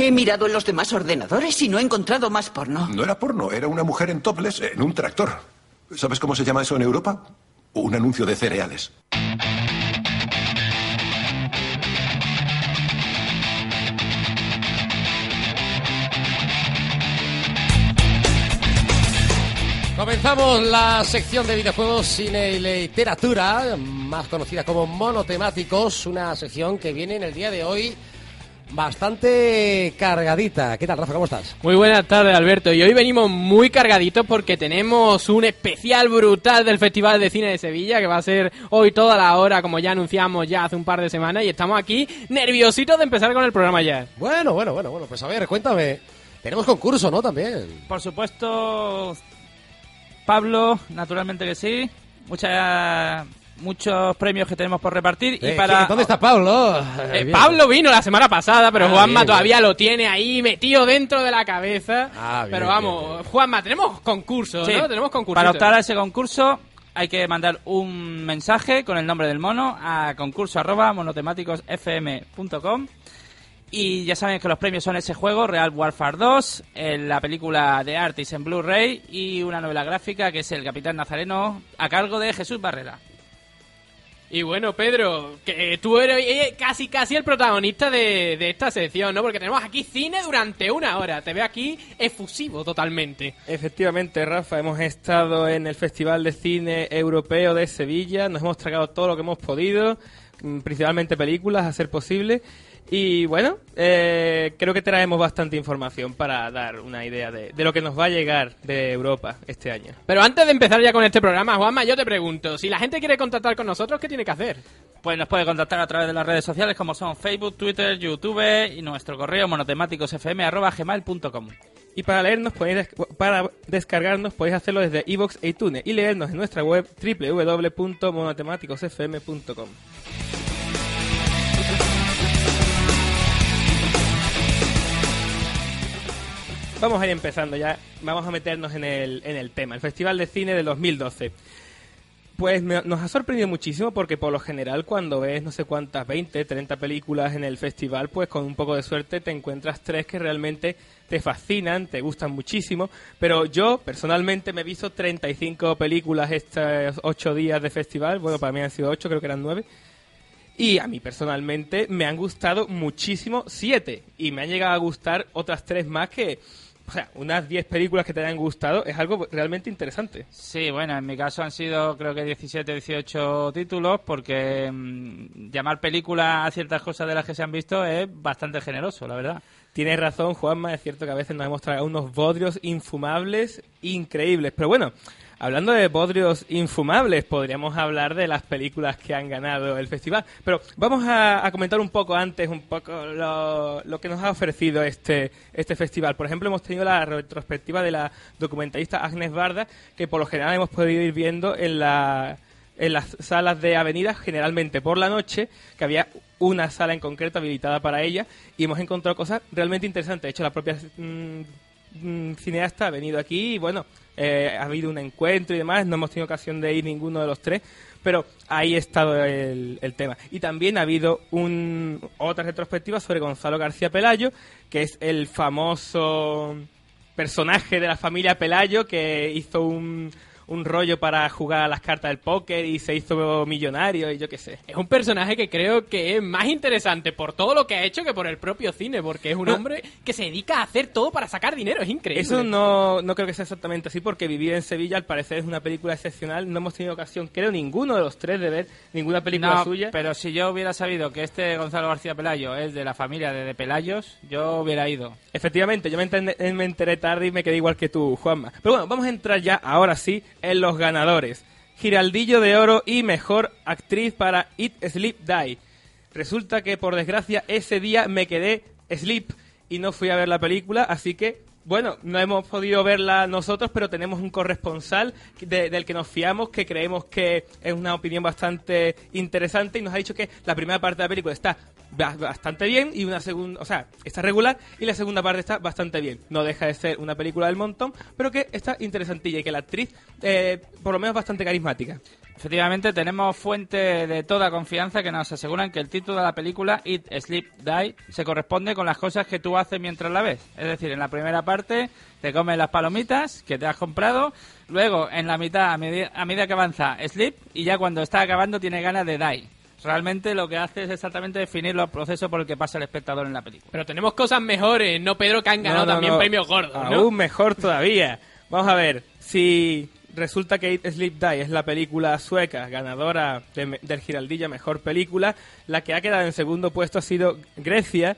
He mirado en los demás ordenadores y no he encontrado más porno. No era porno, era una mujer en topless en un tractor. ¿Sabes cómo se llama eso en Europa? Un anuncio de cereales. Comenzamos la sección de videojuegos, cine y literatura, más conocida como Monotemáticos, una sección que viene en el día de hoy bastante cargadita. ¿Qué tal, Rafa? ¿Cómo estás? Muy buenas tardes, Alberto. Y hoy venimos muy cargaditos porque tenemos un especial brutal del Festival de Cine de Sevilla que va a ser hoy toda la hora, como ya anunciamos ya hace un par de semanas. Y estamos aquí nerviositos de empezar con el programa ya. Bueno, bueno, bueno, bueno. Pues a ver, cuéntame. Tenemos concurso, ¿no? También. Por supuesto, Pablo, naturalmente que sí. Muchas muchos premios que tenemos por repartir y Eh, para ¿Dónde está Pablo? Eh. Pablo vino la semana pasada, pero Ah, Juanma bien, todavía lo tiene ahí metido dentro de la cabeza. Ah, bien, pero vamos. Juanma, tenemos concurso, Sí, ¿no? Tenemos concurso. para optar a ese concurso hay que mandar un mensaje con el nombre del mono a concurso arroba monotemáticosfm.com y ya saben que los premios son ese juego, Real Warfare 2, eh, la película de Artis en Blu-ray y una novela gráfica que es El Capitán Nazareno a cargo de Jesús Barrera. Y bueno, Pedro, que tú eres eh, casi casi el protagonista de, de esta sección, ¿no? Porque tenemos aquí cine durante una hora. Te veo aquí efusivo totalmente. Efectivamente, Rafa, hemos estado en el Festival de Cine Europeo de Sevilla, nos hemos tragado todo lo que hemos podido, mm, principalmente películas, a ser posible. Y bueno, eh, creo que traemos bastante información para dar una idea de, de lo que nos va a llegar de Europa este año. Pero antes de empezar ya con este programa, Juanma, yo te pregunto, si la gente quiere contactar con nosotros, ¿qué tiene que hacer? Pues nos puede contactar a través de las redes sociales como son Facebook, Twitter, YouTube y nuestro correo monotemáticosfm.gmail.com Y para leernos, podéis para descargarnos, podéis hacerlo desde iVoox e iTunes y leernos en nuestra web www.monotemáticosfm.com. Vamos a ir empezando ya, vamos a meternos en el, en el tema, el Festival de Cine del 2012. Pues me- nos ha sorprendido muchísimo porque por lo general cuando ves no sé cuántas, 20, 30 películas en el festival, pues con un poco de suerte te encuentras tres que realmente te fascinan, te gustan muchísimo. Pero yo personalmente me he visto 35 películas estos 8 días de festival, bueno, para mí han sido 8, creo que eran 9. Y a mí personalmente me han gustado muchísimo 7 y me han llegado a gustar otras tres más que... O sea, unas 10 películas que te hayan gustado es algo realmente interesante. Sí, bueno, en mi caso han sido creo que 17, 18 títulos porque mm, llamar película a ciertas cosas de las que se han visto es bastante generoso, la verdad. Tienes razón, Juanma, es cierto que a veces nos hemos tragado unos bodrios infumables increíbles. Pero bueno, hablando de bodrios infumables, podríamos hablar de las películas que han ganado el festival. Pero vamos a, comentar un poco antes, un poco lo, lo que nos ha ofrecido este, este festival. Por ejemplo, hemos tenido la retrospectiva de la documentalista Agnes Barda, que por lo general hemos podido ir viendo en la en las salas de avenida, generalmente por la noche, que había una sala en concreto habilitada para ella, y hemos encontrado cosas realmente interesantes. De hecho, la propia mm, mm, cineasta ha venido aquí y, bueno, eh, ha habido un encuentro y demás, no hemos tenido ocasión de ir ninguno de los tres, pero ahí ha estado el, tema. Y también ha habido un, otra retrospectiva sobre Gonzalo García Pelayo, que es el famoso personaje de la familia Pelayo que hizo un, un rollo para jugar a las cartas del póker y se hizo millonario y yo qué sé. Es un personaje que creo que es más interesante por todo lo que ha hecho que por el propio cine, porque es un hombre que se dedica a hacer todo para sacar dinero, es increíble. Eso no, no creo que sea exactamente así porque vivir en Sevilla al parecer es una película excepcional. No hemos tenido ocasión, creo, ninguno de los tres de ver ninguna película No, suya. pero si yo hubiera sabido que este Gonzalo García Pelayo es de la familia de, de Pelayos, yo hubiera ido. Efectivamente, yo me enteré, me enteré tarde y me quedé igual que tú, Juanma. Pero bueno, vamos a entrar ya, ahora sí, en los ganadores. Giraldillo de Oro y Mejor Actriz para Eat, Sleep, Die. Resulta que, por desgracia, ese día me quedé sleep y no fui a ver la película, así que bueno, no hemos podido verla nosotros, pero tenemos un corresponsal de- del que nos fiamos, que creemos que es una opinión bastante interesante y nos ha dicho que la primera parte de la película está bastante bien y una segunda, o sea, está regular y la segunda parte está bastante bien. No deja de ser una película del montón, pero que está interesantilla y que la actriz, eh, por lo menos, bastante carismática. Efectivamente, tenemos fuentes de toda confianza que nos aseguran que el título de la película, Eat, Sleep, Die, se corresponde con las cosas que tú haces mientras la ves. Es decir, en la primera parte te comes las palomitas que te has comprado, luego en la mitad, a, medi- a medida que avanza, Sleep, y ya cuando está acabando tienes ganas de Die. Realmente lo que hace es exactamente definir los procesos por el que pasa el espectador en la película. Pero tenemos cosas mejores, ¿no, Pedro? Que han ganado No, no, también no. premios gordos, ¿no? Aún mejor todavía. Vamos a ver, si resulta que Eat, Sleep Die es la película sueca ganadora de- del Giraldilla Mejor Película, la que ha quedado en segundo puesto ha sido Grecia,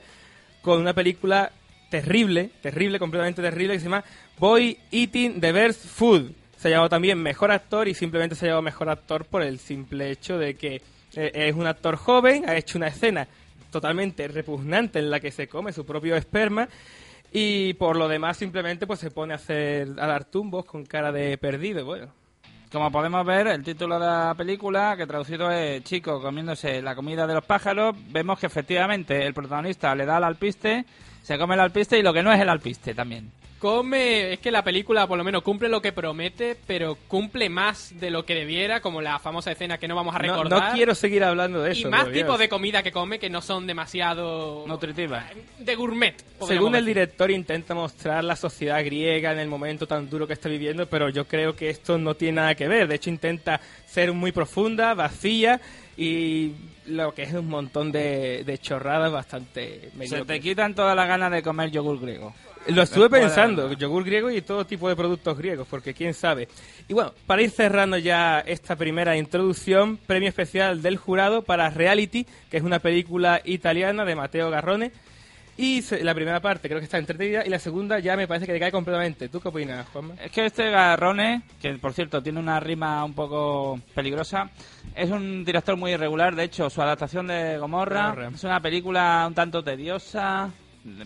con una película terrible, terrible, completamente terrible, que se llama Boy Eating the Best Food. Se ha llevado también Mejor Actor y simplemente se ha llevado Mejor Actor por el simple hecho de que es un actor joven, ha hecho una escena totalmente repugnante en la que se come su propio esperma y por lo demás simplemente pues se pone a hacer a dar tumbos con cara de perdido, bueno. Como podemos ver, el título de la película, que traducido es Chico comiéndose la comida de los pájaros, vemos que efectivamente el protagonista le da al alpiste, se come el alpiste y lo que no es el alpiste también. Come, es que la película por lo menos cumple lo que promete, pero cumple más de lo que debiera, como la famosa escena que no vamos a recordar. no quiero seguir hablando de eso. y más Dios. tipos de comida que come que no son demasiado Nutritiva. de gourmet. Según el decir. director intenta mostrar la sociedad griega en el momento tan duro que está viviendo, pero yo creo que esto no tiene nada que ver. De hecho intenta ser muy profunda, vacía y lo que es un montón de, de chorradas bastante Se te quitan todas las ganas de comer yogur griego. Lo estuve pensando, yogur griego y todo tipo de productos griegos, porque quién sabe. Y bueno, para ir cerrando ya esta primera introducción, premio especial del jurado para Reality, que es una película italiana de Matteo Garrone. Y la primera parte creo que está entretenida y la segunda ya me parece que decae completamente. ¿Tú qué opinas, Juanma? Es que este Garrone, que por cierto tiene una rima un poco peligrosa, es un director muy irregular. De hecho, su adaptación de Gomorra, Gomorra. es una película un tanto tediosa,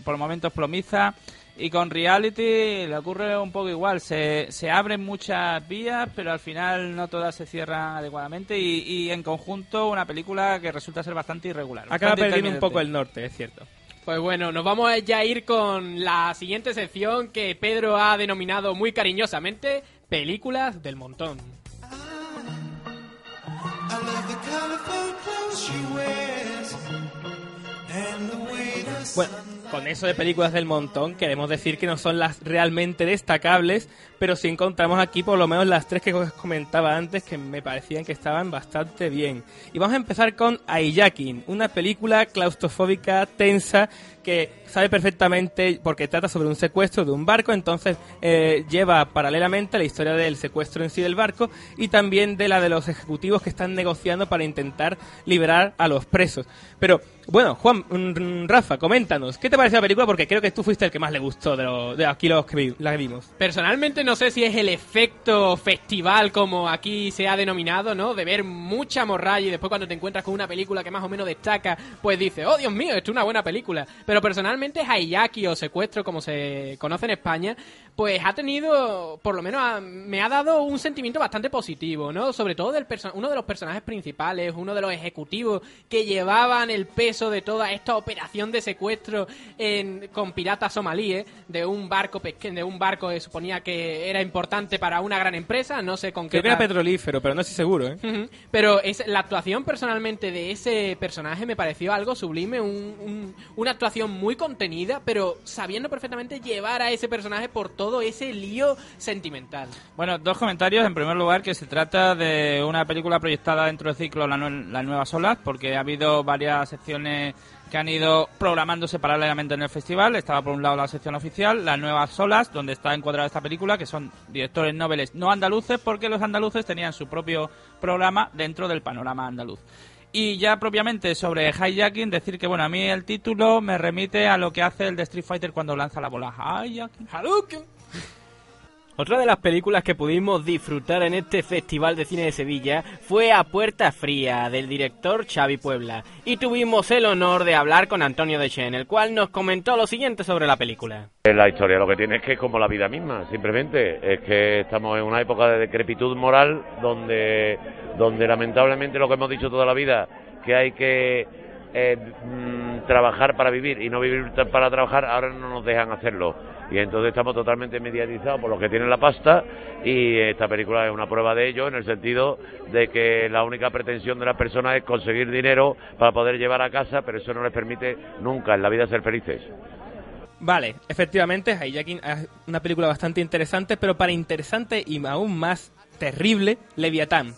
por momentos plomiza. Y con Reality le ocurre un poco igual. Se, se abren muchas vías, pero al final no todas se cierran adecuadamente. Y, y en conjunto, una película que resulta ser bastante irregular. Acaba bastante perdiendo un poco el norte, es cierto. Pues bueno, nos vamos a ya ir con la siguiente sección que Pedro ha denominado muy cariñosamente Películas del Montón. Bueno, con eso de películas del montón, queremos decir que no son las realmente destacables, pero sí encontramos aquí por lo menos las tres que os comentaba antes que me parecían que estaban bastante bien. Y vamos a empezar con Aiyakin, una película claustrofóbica, tensa, que sabe perfectamente porque trata sobre un secuestro de un barco, entonces eh, lleva paralelamente la historia del secuestro en sí del barco y también de la de los ejecutivos que están negociando para intentar liberar a los presos. Pero bueno, Juan, mm, Rafa, coméntanos, ¿qué te parece la película? Porque creo que tú fuiste el que más le gustó de, lo- de aquí los que vi- que vimos. Personalmente no sé si es el efecto festival como aquí se ha denominado, ¿no? De ver mucha morralla y después cuando te encuentras con una película que más o menos destaca, pues dices, oh Dios mío, esto es una buena película. Pero personalmente Hayaki o Secuestro, como se conoce en España, pues ha tenido, por lo menos ha- me ha dado un sentimiento bastante positivo, ¿no? Sobre todo del uno de los personajes principales, uno de los ejecutivos que llevaban el peso de toda esta operación de secuestro en- con piratas somalíes de un barco de un barco que suponía que era importante para una gran empresa, no sé con qué Creo que era petrolífero, pero no estoy seguro, ¿eh? Pero es, la actuación personalmente de ese personaje me pareció algo sublime, un- un- una actuación muy contenida, pero sabiendo perfectamente llevar a ese personaje por todo ese lío sentimental. Bueno, dos comentarios. En primer lugar, que se trata de una película proyectada dentro del ciclo La Nue- Las Nuevas Olas, porque ha habido varias secciones que han ido programándose paralelamente en el festival. Estaba por un lado la sección oficial, Las Nuevas Olas, donde está encuadrada esta película, que son directores noveles no andaluces, porque los andaluces tenían su propio programa dentro del panorama andaluz. Y ya propiamente sobre hijacking, decir que bueno, a mí el título me remite a lo que hace el de Street Fighter cuando lanza la bola. Hijacking. Otra de las películas que pudimos disfrutar en este Festival de Cine de Sevilla fue A Puerta Fría, del director Xavi Puebla, y tuvimos el honor de hablar con Antonio Dechen, el cual nos comentó lo siguiente sobre la película. La historia. Lo que tiene es que es como la vida misma, simplemente, es que estamos en una época de decrepitud moral donde, donde lamentablemente lo que hemos dicho toda la vida, que hay que mm, trabajar para vivir y no vivir para trabajar, ahora no nos dejan hacerlo. Y entonces estamos totalmente mediatizados por los que tienen la pasta y esta película es una prueba de ello en el sentido de que la única pretensión de las personas es conseguir dinero para poder llevar a casa, pero eso no les permite nunca en la vida ser felices. Vale, efectivamente, Hijacking es una película bastante interesante, pero para interesante y aún más terrible, Leviatán.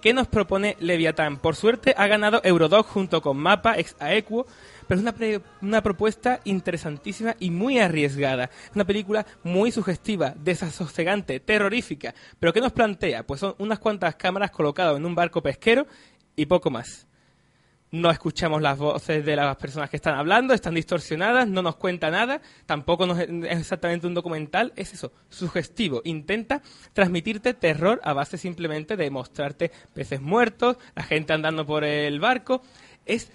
¿Qué nos propone Leviatán? Por suerte ha ganado Eurodoc junto con Mapa, ex Aequo, pero es una, una propuesta interesantísima y muy arriesgada. Una película muy sugestiva, desasosegante, terrorífica. Pero ¿qué nos plantea? Pues son unas cuantas cámaras colocadas en un barco pesquero y poco más no escuchamos las voces de las personas que están hablando, están distorsionadas, no nos cuenta nada, tampoco es exactamente un documental, es eso, sugestivo, intenta transmitirte terror a base simplemente de mostrarte peces muertos, la gente andando por el barco, es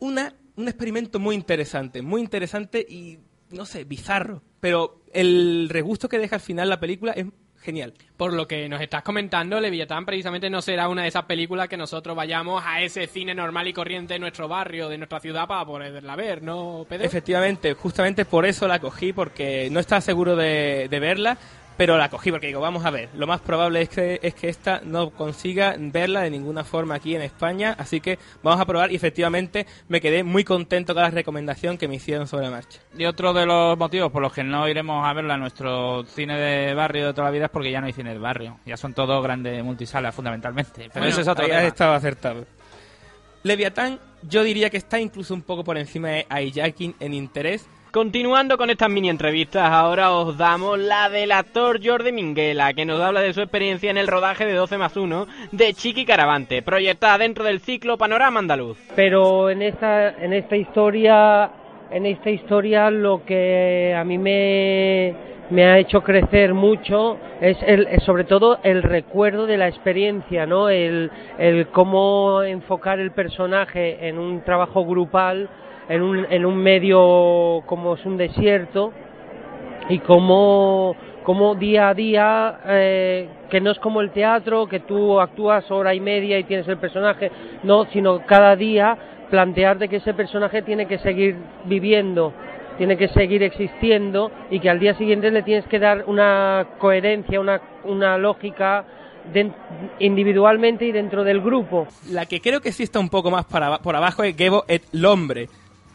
una, un experimento muy interesante, muy interesante y, no sé, bizarro, pero el regusto que deja al final la película es genial. Por lo que nos estás comentando, Leviatán precisamente no será una de esas películas que nosotros vayamos a ese cine normal y corriente de nuestro barrio, de nuestra ciudad, para poderla ver, ¿no, Pedro? Efectivamente, justamente por eso la cogí, porque no estaba seguro de, de verla, pero la cogí porque digo, vamos a ver, lo más probable es que, es que esta no consiga verla de ninguna forma aquí en España, así que vamos a probar y efectivamente me quedé muy contento con la recomendación que me hicieron sobre la marcha. Y otro de los motivos por los que no iremos a verla en nuestro cine de barrio de toda la vida es porque ya no hay cine de barrio, ya son todos grandes multisalas fundamentalmente, pero eso es otro ya estaba acertado. Leviatán yo diría que está incluso un poco por encima de Hijacking en interés, Continuando con estas mini entrevistas, ahora os damos la del actor Jordi Minguela, que nos habla de su experiencia en el rodaje de 12 más 1 de Chiqui Caravante, proyectada dentro del ciclo Panorama Andaluz. Pero en esta, en esta historia, en esta historia lo que a mí me, me ha hecho crecer mucho es, el, sobre todo el recuerdo de la experiencia, ¿no? El, el cómo enfocar el personaje en un trabajo grupal en un, en un medio como es un desierto y como, como día a día, eh, que no es como el teatro, que tú actúas hora y media y tienes el personaje, no, sino cada día plantearte que ese personaje tiene que seguir viviendo, tiene que seguir existiendo y que al día siguiente le tienes que dar una coherencia, una, una lógica individualmente y dentro del grupo. La que creo que sí un poco más para, por abajo es Gebo et Lombre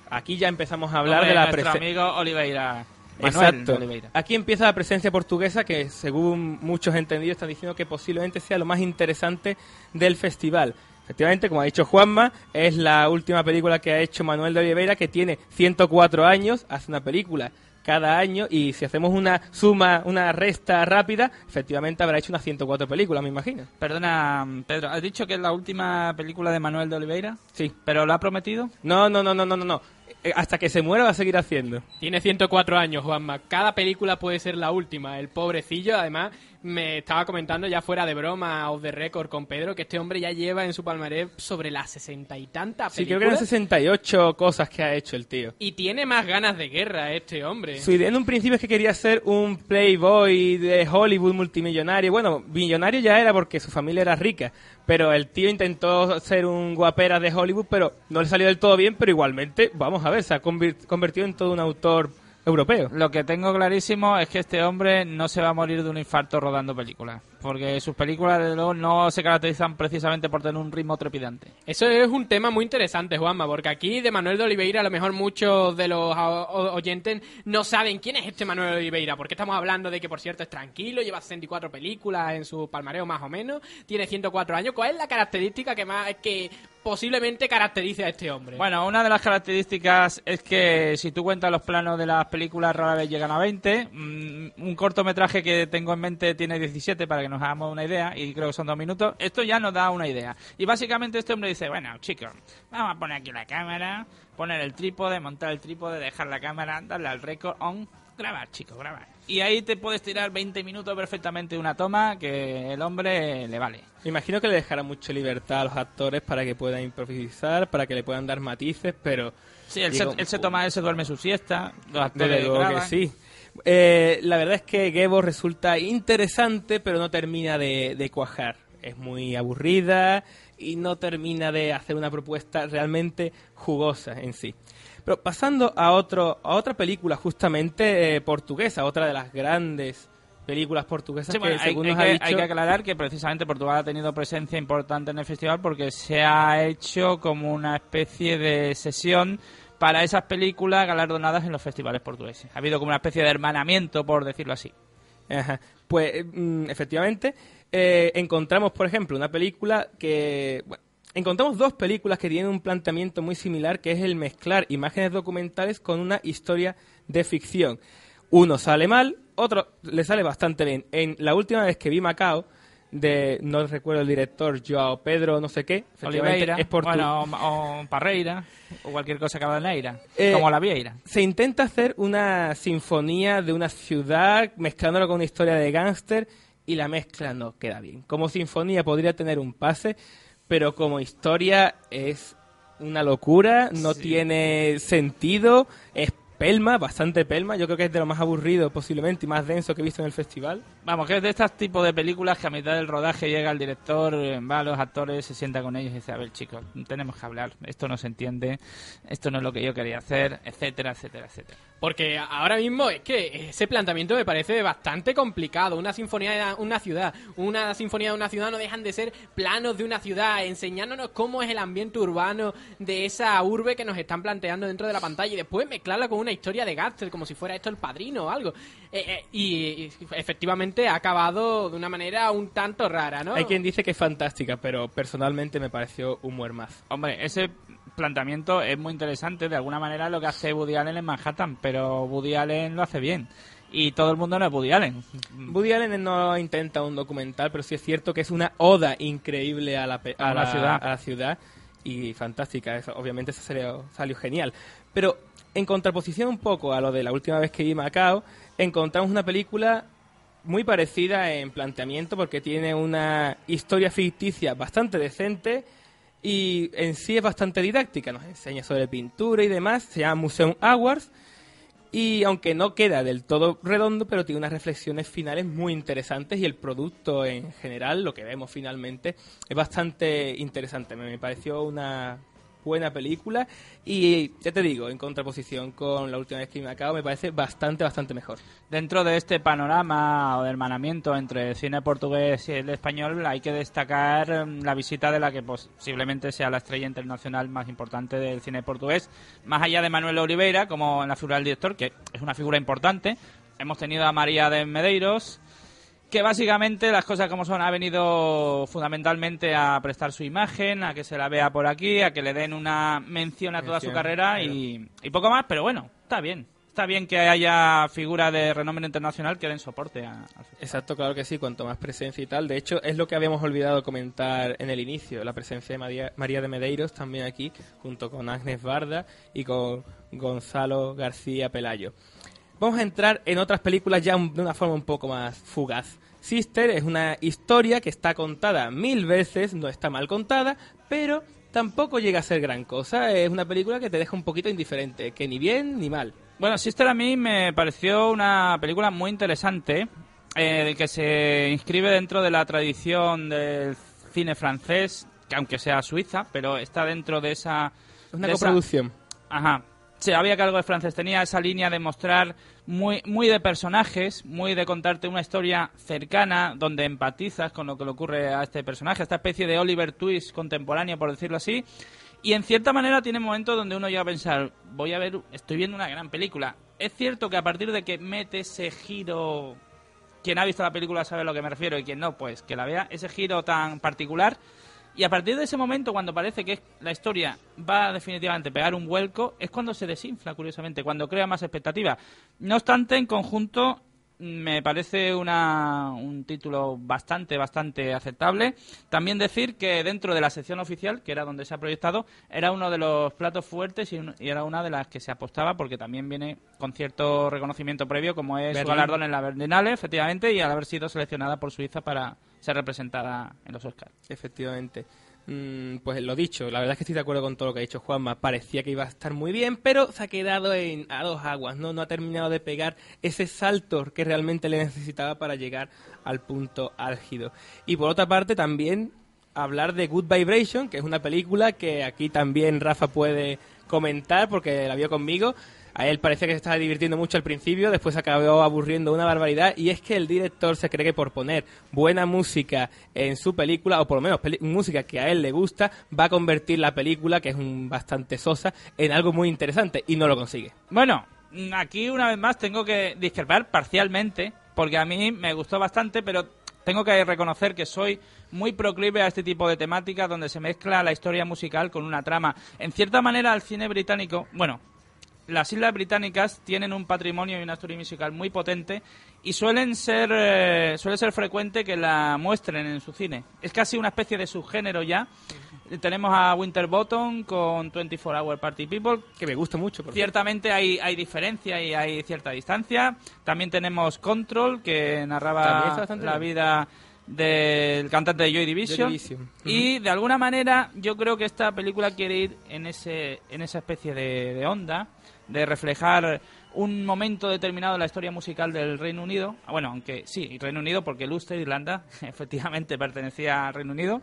Aquí ya empezamos a hablar de la presencia. amigo Oliveira. Exacto. Aquí empieza la presencia portuguesa que, según muchos entendidos, están diciendo que posiblemente sea lo más interesante del festival. Efectivamente, como ha dicho Juanma, es la última película que ha hecho Manuel de Oliveira, que tiene 104 años, hace una película cada año y si hacemos una suma, una resta rápida, efectivamente habrá hecho unas 104 películas, me imagino. Perdona, Pedro, ¿has dicho que es la última película de Manuel de Oliveira? Sí. ¿Pero lo ha prometido? No, no, no, no, no, no. Eh, hasta que se muera va a seguir haciendo. Tiene 104 años, Juanma. Cada película puede ser la última. El pobrecillo, además, me estaba comentando ya fuera de broma, off the record con Pedro, que este hombre ya lleva en su palmarés sobre las sesenta y tantas películas. Sí, creo que eran 68 cosas que ha hecho el tío. Y tiene más ganas de guerra este hombre. Su idea en un principio es que quería ser un playboy de Hollywood multimillonario. Bueno, millonario ya era porque su familia era rica, pero el tío intentó ser un guapera de Hollywood, pero no le salió del todo bien, pero igualmente, vamos a ver, se ha convertido en todo un autor europeo. Lo que tengo clarísimo es que este hombre no se va a morir de un infarto rodando películas porque sus películas de luego no se caracterizan precisamente por tener un ritmo trepidante. Eso es un tema muy interesante, Juanma, porque aquí de Manuel de Oliveira a lo mejor muchos de los oyentes no saben quién es este Manuel de Oliveira, porque estamos hablando de que por cierto es tranquilo, lleva 64 películas en su palmareo más o menos, tiene 104 años. ¿Cuál es la característica que más que posiblemente caracterice a este hombre? Bueno, una de las características es que si tú cuentas los planos de las películas rara vez llegan a 20, mm, un cortometraje que tengo en mente tiene 17 para que nos hagamos una idea, y creo que son dos minutos, esto ya nos da una idea. Y básicamente este hombre dice, bueno, chicos, vamos a poner aquí la cámara, poner el trípode, montar el trípode, dejar la cámara, darle al record on, grabar, chicos, grabar. Y ahí te puedes tirar 20 minutos perfectamente de una toma que el hombre le vale. Me imagino que le dejará mucha libertad a los actores para que puedan improvisar, para que le puedan dar matices, pero... Sí, él, digo, se, él se toma, él se duerme su siesta, los actores Desde luego que graban. sí. Eh, la verdad es que Gebo resulta interesante, pero no termina de, de cuajar. Es muy aburrida y no termina de hacer una propuesta realmente jugosa en sí. Pero pasando a otro a otra película justamente eh, portuguesa, otra de las grandes películas portuguesas Sí, que hay, según hay nos ha que, dicho hay que aclarar que precisamente Portugal ha tenido presencia importante en el festival porque se ha hecho como una especie de sesión para esas películas galardonadas en los festivales portugueses. Ha habido como una especie de hermanamiento, por decirlo así. Ajá. Pues mm, efectivamente eh, encontramos, por ejemplo, una película que... bueno, encontramos dos películas que tienen un planteamiento muy similar, que es el mezclar imágenes documentales con una historia de ficción. Uno sale mal, otro le sale bastante bien. En la última vez que vi Macao, de no recuerdo el director, Joao Pedro, no sé qué, Oliveira, es portu- bueno, o, o Parreira, o cualquier cosa que haga en Neira, Eh, como la Vieira. se intenta hacer una sinfonía de una ciudad mezclándolo con una historia de gángster y la mezcla no queda bien. Como sinfonía podría tener un pase, pero como historia es una locura, no tiene sentido, es pelma, bastante pelma, yo creo que es de lo más aburrido posiblemente y más denso que he visto en el festival. Vamos, que es de estos tipos de películas que a mitad del rodaje llega el director, eh, va a los actores, se sienta con ellos y dice, a ver chicos, tenemos que hablar, esto no se entiende, esto no es lo que yo quería hacer, etcétera, etcétera, etcétera. Porque ahora mismo es que ese planteamiento me parece bastante complicado. Una sinfonía de una ciudad, una sinfonía de una ciudad no dejan de ser planos de una ciudad, enseñándonos cómo es el ambiente urbano de esa urbe que nos están planteando dentro de la pantalla y después mezclarla con una historia de Gaster como si fuera esto el padrino o algo. Eh, eh, y, y efectivamente ha acabado de una manera un tanto rara, ¿no? Hay quien dice que es fantástica, pero personalmente me pareció un muermaz. Hombre, ese planteamiento es muy interesante, de alguna manera lo que hace Woody Allen en Manhattan, pero Woody Allen lo hace bien. Y todo el mundo no es Woody Allen. Woody Allen no intenta un documental, pero sí es cierto que es una oda increíble a la, pe- A a la la ciudad. a la ciudad y fantástica. Eso, obviamente eso salió, salió genial. Pero en contraposición un poco a lo de la última vez que vi Macao, encontramos una película muy parecida en planteamiento porque tiene una historia ficticia bastante decente y en sí es bastante didáctica. Nos enseña sobre pintura y demás. Se llama Museum Awards. Y aunque no queda del todo redondo, pero tiene unas reflexiones finales muy interesantes y el producto en general, lo que vemos finalmente, es bastante interesante. Me, pareció una buena película y ya te digo, en contraposición con la última vez que me acabo, me parece bastante, bastante mejor. Dentro de este panorama o de hermanamiento entre el cine portugués y el español, hay que destacar mm, la visita de la que posiblemente sea la estrella internacional más importante del cine portugués, más allá de Manuel Oliveira, como en la figura del director, que es una figura importante. Hemos tenido a María de Medeiros, que básicamente las cosas como son ha venido fundamentalmente a prestar su imagen, a que se la vea por aquí, a que le den una mención a toda su carrera y, y poco más, pero bueno, está bien. Está bien que haya figuras de renombre internacional que den soporte a, al. Exacto, claro que sí, cuanto más presencia y tal. De hecho, es lo que habíamos olvidado comentar en el inicio, la presencia de María, María de Medeiros también aquí, junto con Agnes Barda y con Gonzalo García Pelayo. Vamos a entrar en otras películas ya de una forma un poco más fugaz. Sister es una historia que está contada mil veces, no está mal contada, pero tampoco llega a ser gran cosa. Es una película que te deja un poquito indiferente, que ni bien ni mal. Bueno, Sister a mí me pareció una película muy interesante, eh, que se inscribe dentro de la tradición del cine francés, que aunque sea suiza, pero está dentro de esa... Es una de esa- coproducción. Ajá. Había que algo de francés. Tenía esa línea de mostrar muy, muy de personajes, muy de contarte una historia cercana, donde empatizas con lo que le ocurre a este personaje, esta especie de Oliver Twist contemporáneo, por decirlo así. Y en cierta manera tiene momentos donde uno llega a pensar, voy a ver, estoy viendo una gran película. Es cierto que a partir de que mete ese giro, quien ha visto la película sabe a lo que me refiero y quien no, pues que la vea, ese giro tan particular. Y a partir de ese momento, cuando parece que la historia va definitivamente a pegar un vuelco, es cuando se desinfla, curiosamente, cuando crea más expectativa. No obstante, en conjunto, me parece una, un título bastante, bastante aceptable. También decir que dentro de la sección oficial, que era donde se ha proyectado, era uno de los platos fuertes y, un- y era una de las que se apostaba porque también viene con cierto reconocimiento previo, como es su Berlín. galardón en la Berlinale, efectivamente, y al haber sido seleccionada por Suiza para ser representada en los Oscars. Efectivamente. Mm, pues lo dicho, la verdad es que estoy de acuerdo con todo lo que ha dicho Juanma. Parecía que iba a estar muy bien, pero se ha quedado en, a dos aguas, ¿no? No ha terminado de pegar ese salto que realmente le necesitaba para llegar al punto álgido. Y por otra parte, también hablar de Good Vibration, que es una película que aquí también Rafa puede comentar porque la vio conmigo. A él parecía que se estaba divirtiendo mucho al principio, después acabó aburriendo una barbaridad y es que el director se cree que por poner buena música en su película, o por lo menos música que a él le gusta, va a convertir la película, que es un bastante sosa, en algo muy interesante y no lo consigue. Bueno, aquí una vez más tengo que discrepar parcialmente, porque a mí me gustó bastante, pero tengo que reconocer que soy muy proclive a este tipo de temáticas donde se mezcla la historia musical con una trama. En cierta manera, el cine británico, bueno, las islas británicas tienen un patrimonio y una historia musical muy potente y suelen ser eh, suele ser frecuente que la muestren en su cine. Es casi una especie de subgénero ya. Tenemos a Winterbottom con 24 Hour Party People, Que me gusta mucho. por Ciertamente hay, hay diferencia y hay cierta distancia. También tenemos Control, que narraba la vida del cantante de Joy Division. Joy Division. Y de alguna manera yo creo que esta película quiere ir en, ese, en esa especie de, de onda, de reflejar un momento determinado de la historia musical del Reino Unido. Ah, Bueno, aunque sí, Reino Unido, porque Ulster, Irlanda, efectivamente pertenecía al Reino Unido.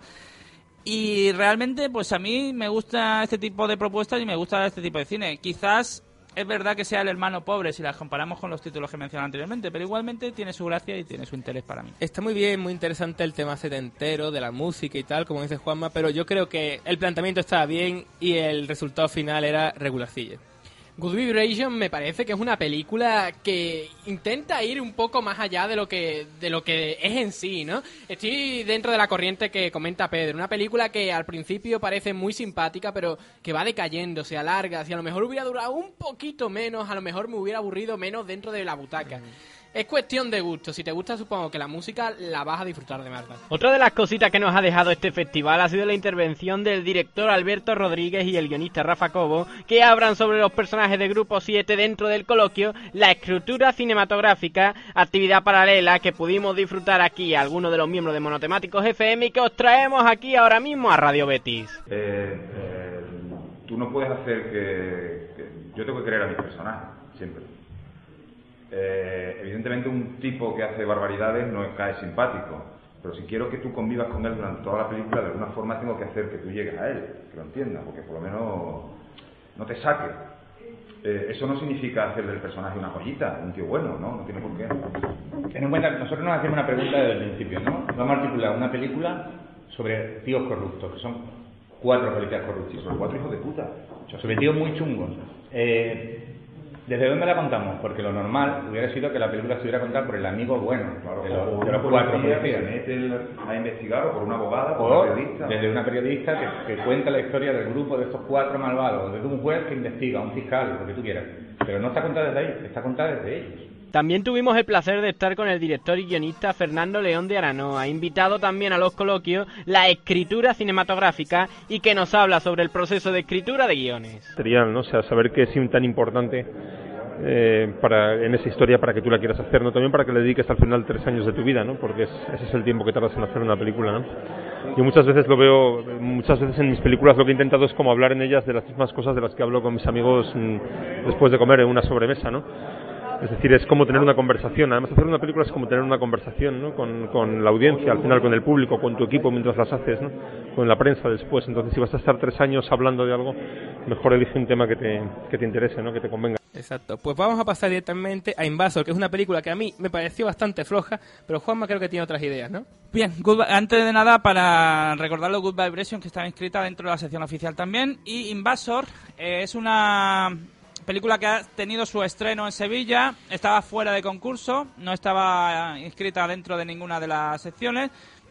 Y realmente, pues a mí me gusta este tipo de propuestas y me gusta este tipo de cine. Quizás es verdad que sea el hermano pobre si las comparamos con los títulos que mencioné anteriormente, pero igualmente tiene su gracia y tiene su interés para mí. Está muy bien, muy interesante el tema setentero de la música y tal, como dice Juanma, pero yo creo que el planteamiento estaba bien y el resultado final era regularcillo. Good Vibration me parece que es una película que intenta ir un poco más allá de lo que de lo que es en sí, ¿no? Estoy dentro de la corriente que comenta Pedro, una película que al principio parece muy simpática, pero que va decayendo, se alarga, si a lo mejor hubiera durado un poquito menos, a lo mejor me hubiera aburrido menos dentro de la butaca. Es cuestión de gusto, si te gusta supongo que la música la vas a disfrutar de verdad. Otra de las cositas que nos ha dejado este festival ha sido la intervención del director Alberto Rodríguez y el guionista Rafa Cobo, que hablan sobre los personajes de Grupo 7 dentro del coloquio, la escritura cinematográfica, actividad paralela que pudimos disfrutar aquí algunos de los miembros de Monotemáticos FM y que os traemos aquí ahora mismo a Radio Betis. Eh, eh, tú no puedes hacer que, que- Yo tengo que creer a mis personajes, siempre. Eh, evidentemente un tipo que hace barbaridades no cae simpático, pero si quiero que tú convivas con él durante toda la película, de alguna forma tengo que hacer que tú llegues a él, que lo entiendas, porque por lo menos no te saque. Eh, eso no significa hacer del personaje una joyita, un tío bueno, ¿no? No tiene por qué. Ten en cuenta que nosotros nos hacemos una pregunta desde el principio, ¿no? Vamos a articular una película sobre tíos corruptos, que son cuatro policías corruptos. Son cuatro hijos de puta. Sobre tíos muy chungos. Eh, ¿Desde dónde la contamos? Porque lo normal hubiera sido que la película se hubiera contado por el amigo bueno de los, de por los cuatro policías. a investigar, o por una abogada, por una periodista. desde una periodista que, que cuenta la historia del grupo de estos cuatro malvados, desde un juez que investiga, un fiscal, lo que tú quieras. Pero no está contada desde ahí, está contada desde ellos. También tuvimos el placer de estar con el director y guionista Fernando León de Aranoa, invitado también a los coloquios la escritura cinematográfica y que nos habla sobre el proceso de escritura de guiones. material, ¿no? O sea, saber que es tan importante eh, para, en esa historia para que tú la quieras hacer, ¿no? También para que le dediques al final tres años de tu vida, ¿no? Porque es- ese es el tiempo que tardas en hacer una película, ¿no? Yo muchas veces lo veo, muchas veces en mis películas lo que he intentado es como hablar en ellas de las mismas cosas de las que hablo con mis amigos mm, después de comer en una sobremesa, ¿no? Es decir, es como tener una conversación. Además, hacer una película es como tener una conversación ¿no? con, con la audiencia, al final con el público, con tu equipo mientras las haces, ¿no? con la prensa después. Entonces, si vas a estar tres años hablando de algo, mejor elige un tema que te, que te interese, ¿no? que te convenga. Exacto. Pues vamos a pasar directamente a Invasor, que es una película que a mí me pareció bastante floja, pero Juanma creo que tiene otras ideas, ¿no? Bien, Good antes de nada, para recordarlo, Good Vibration, que estaba inscrita dentro de la sección oficial también. Y Invasor eh, es una película que ha tenido su estreno en Sevilla, estaba fuera de concurso, no estaba inscrita dentro de ninguna de las secciones,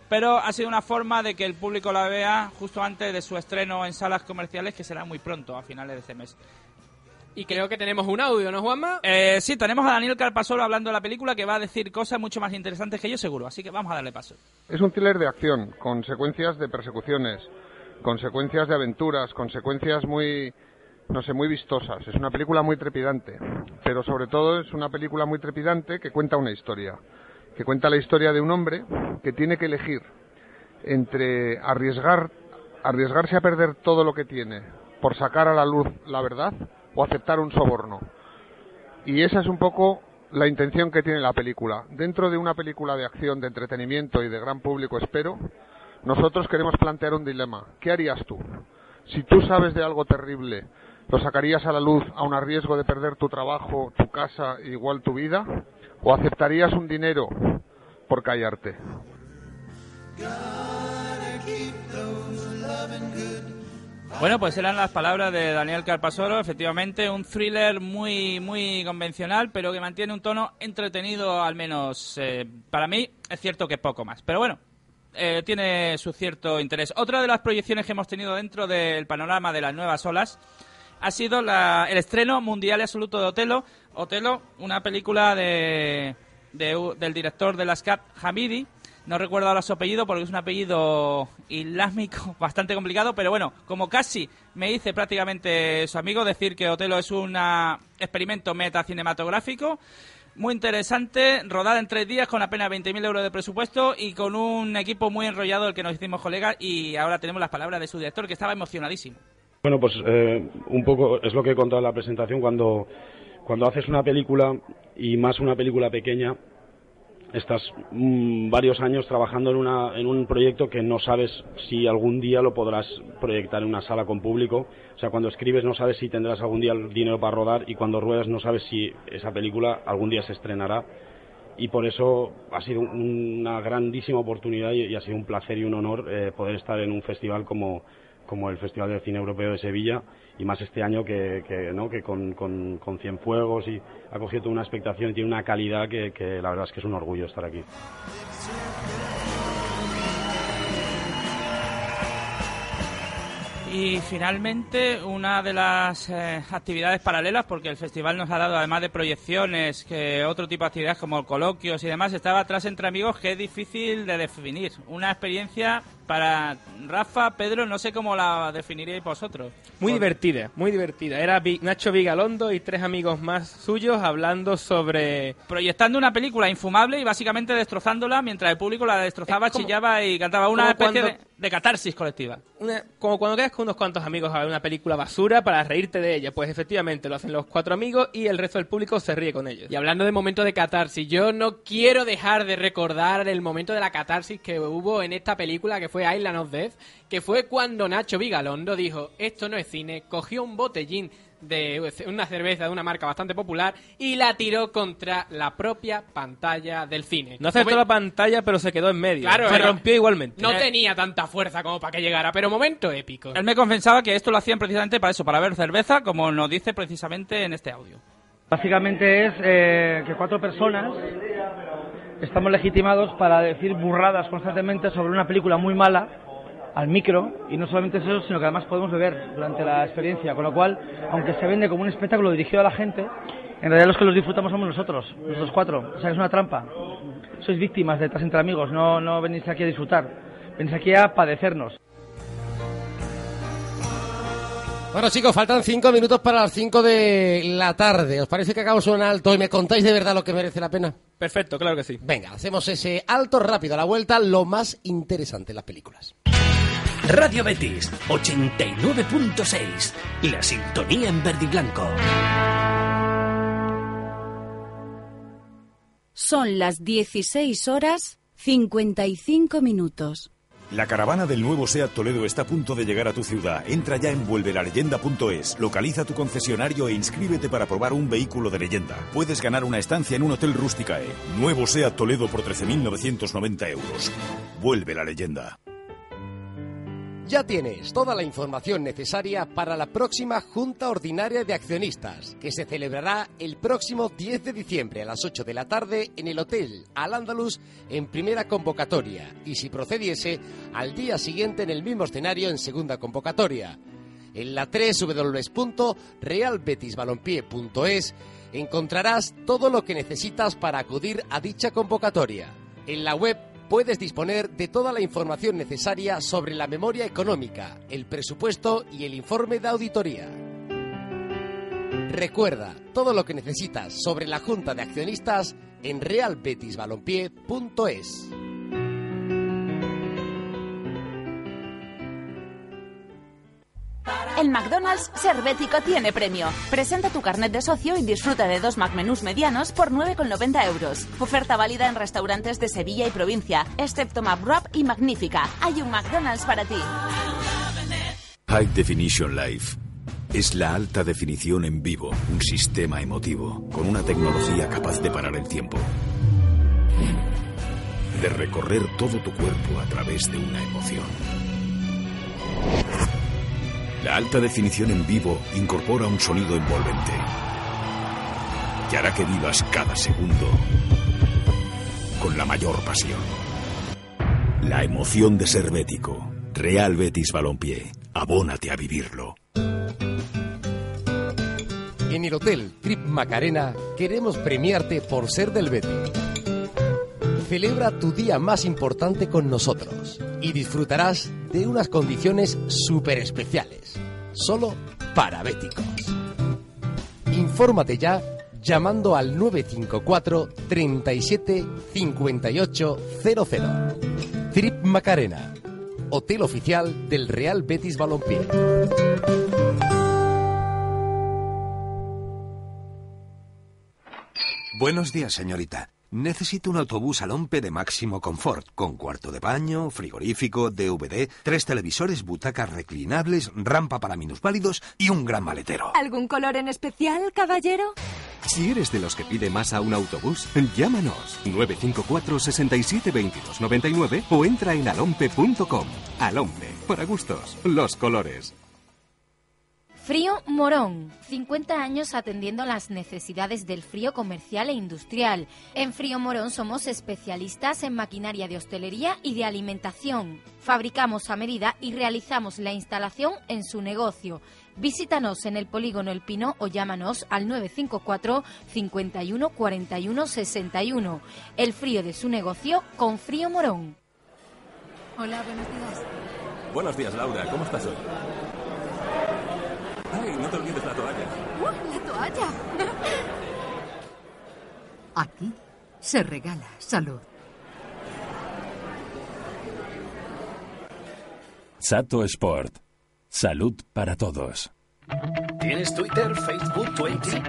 pero ha sido una forma de que el público la vea justo antes de su estreno en salas comerciales, que será muy pronto, a finales de este mes. Y creo que tenemos un audio, ¿no, Juanma? Eh, sí, tenemos a Daniel Carpasolo hablando de la película que va a decir cosas mucho más interesantes que yo, seguro. Así que vamos a darle paso. Es un thriller de acción, con secuencias de persecuciones, con secuencias de aventuras, con secuencias muy, no sé, muy vistosas. Es una película muy trepidante, pero sobre todo es una película muy trepidante que cuenta una historia, que cuenta la historia de un hombre que tiene que elegir entre arriesgar, arriesgarse a perder todo lo que tiene por sacar a la luz la verdad o aceptar un soborno. Y esa es un poco la intención que tiene la película. Dentro de una película de acción, de entretenimiento y de gran público, espero, nosotros queremos plantear un dilema. ¿Qué harías tú? Si tú sabes de algo terrible, ¿lo sacarías a la luz a un riesgo de perder tu trabajo, tu casa, igual tu vida? ¿O aceptarías un dinero por callarte? Bueno, pues eran las palabras de Daniel Carpasoro, efectivamente un thriller muy muy convencional, pero que mantiene un tono entretenido, al menos eh, para mí, es cierto que poco más. Pero bueno, eh, tiene su cierto interés. Otra de las proyecciones que hemos tenido dentro del panorama de las nuevas olas ha sido la- el estreno mundial absoluto de Otelo. Otelo, una película de, de- del director de las CAP, Hamidi. No recuerdo ahora su apellido porque es un apellido islámico bastante complicado, pero bueno, como casi me dice prácticamente su amigo decir que Otelo es un experimento metacinematográfico muy interesante, rodada en tres días con apenas 20.000 euros de presupuesto y con un equipo muy enrollado el que nos hicimos colegas y ahora tenemos las palabras de su director que estaba emocionadísimo. Bueno, pues eh, un poco es lo que he contado en la presentación. Cuando, cuando haces una película y más una película pequeña, estás mm, varios años trabajando en, una, en un proyecto que no sabes si algún día lo podrás proyectar en una sala con público. O sea, cuando escribes no sabes si tendrás algún día el dinero para rodar y cuando ruedas no sabes si esa película algún día se estrenará. Y por eso ha sido una grandísima oportunidad y, ha sido un placer y un honor eh, poder estar en un festival como, como el Festival del Cine Europeo de Sevilla y más este año que, ¿no? que con, con, con Cienfuegos y ha cogido toda una expectación y tiene una calidad que, que la verdad es que es un orgullo estar aquí. Y finalmente, una de las eh, actividades paralelas, porque el festival nos ha dado, además de proyecciones, que otro tipo de actividades como coloquios y demás, estaba atrás entre amigos, que es difícil de definir. Una experiencia para Rafa, Pedro, no sé cómo la definiríais vosotros. Muy divertida, muy divertida. Era Vi- Nacho Vigalondo y tres amigos más suyos hablando sobre... Proyectando una película infumable y básicamente destrozándola mientras el público la destrozaba, chillaba y cantaba una como especie cuando- de, de catarsis colectiva. Una- como cuando quedas con unos cuantos amigos a ver una película basura para reírte de ella. Pues efectivamente lo hacen los cuatro amigos y el resto del público se ríe con ellos. Y hablando de momento de catarsis, yo no quiero dejar de recordar el momento de la catarsis que hubo en esta película que fue Island of Death, que fue cuando Nacho Vigalondo dijo, esto no es cine, cogió un botellín de una cerveza de una marca bastante popular y la tiró contra la propia pantalla del cine. No acertó Momen- la pantalla, pero se quedó en medio. Claro, se era- rompió igualmente. No tenía tanta fuerza como para que llegara, pero momento épico. Él me confesaba que esto lo hacían precisamente para eso, para ver cerveza, como nos dice precisamente en este audio. Básicamente es eh, que cuatro personas estamos legitimados para decir burradas constantemente sobre una película muy mala al micro y no solamente eso, sino que además podemos beber durante la experiencia, con lo cual, aunque se vende como un espectáculo dirigido a la gente, en realidad los que los disfrutamos somos nosotros, nosotros cuatro, o sea, es una trampa. Sois víctimas de entre amigos, no, no venís aquí a disfrutar, venís aquí a padecernos. Bueno, chicos, faltan cinco minutos para las cinco de la tarde. ¿Os parece que hagamos un alto y me contáis de verdad lo que merece la pena? Perfecto, claro que sí. Venga, hacemos ese alto rápido a la vuelta, lo más interesante en las películas. Radio Betis 89.6. La sintonía en verde y blanco. Son las 16 horas 55 minutos. La caravana del nuevo SEAT Toledo está a punto de llegar a tu ciudad. Entra ya en vuelvelaleyenda.es, localiza tu concesionario e inscríbete para probar un vehículo de leyenda. Puedes ganar una estancia en un hotel Rusticae. Nuevo SEAT Toledo por 13.990 euros. Vuelve la leyenda. Ya tienes toda la información necesaria para la próxima Junta Ordinaria de Accionistas, que se celebrará el próximo 10 de diciembre a las 8 de la tarde en el Hotel Al Andalus en primera convocatoria y si procediese al día siguiente en el mismo escenario en segunda convocatoria. En la www.realbetisbalompié.es encontrarás todo lo que necesitas para acudir a dicha convocatoria. En la web puedes disponer de toda la información necesaria sobre la memoria económica, el presupuesto y el informe de auditoría. Recuerda todo lo que necesitas sobre la Junta de Accionistas en realbetisbalompié.es. El McDonald's Servético tiene premio. Presenta tu carnet de socio y disfruta de dos McMenús medianos por 9,90 euros. Oferta válida en restaurantes de Sevilla y provincia, excepto McWrap y Magnífica. Hay un McDonald's para ti. High Definition Life es la alta definición en vivo, un sistema emotivo, con una tecnología capaz de parar el tiempo. De recorrer todo tu cuerpo a través de una emoción. La alta definición en vivo incorpora un sonido envolvente que hará que vivas cada segundo con la mayor pasión. La emoción de ser bético. Real Betis Balompié. Abónate a vivirlo. En el Hotel Trip Macarena queremos premiarte por ser del Betis. Celebra tu día más importante con nosotros y disfrutarás de unas condiciones súper especiales, solo para béticos. Infórmate ya llamando al 954 37 58 00. Trip Macarena, hotel oficial del Real Betis Balompié. Buenos días, señorita. Necesito un autobús al Ompe de máximo confort, con cuarto de baño, frigorífico, DVD, tres televisores, butacas reclinables, rampa para minusválidos y un gran maletero. ¿Algún color en especial, caballero? Si eres de los que pide más a un autobús, llámanos 954 67 22 99 o entra en alompe.com. Alompe, para gustos, los colores. Frío Morón, 50 años atendiendo las necesidades del frío comercial e industrial. En Frío Morón somos especialistas en maquinaria de hostelería y de alimentación. Fabricamos a medida y realizamos la instalación en su negocio. Visítanos en el polígono El Pino o llámanos al 954 51 41 61. El frío de su negocio con Frío Morón. Hola, buenos días. Buenos días, Laura. ¿Cómo estás hoy? Ay, no te olvides la toalla. ¡Uh, la toalla! Aquí se regala salud. Sato Sport. Salud para todos. ¿Tienes Twitter, Facebook, Twenty?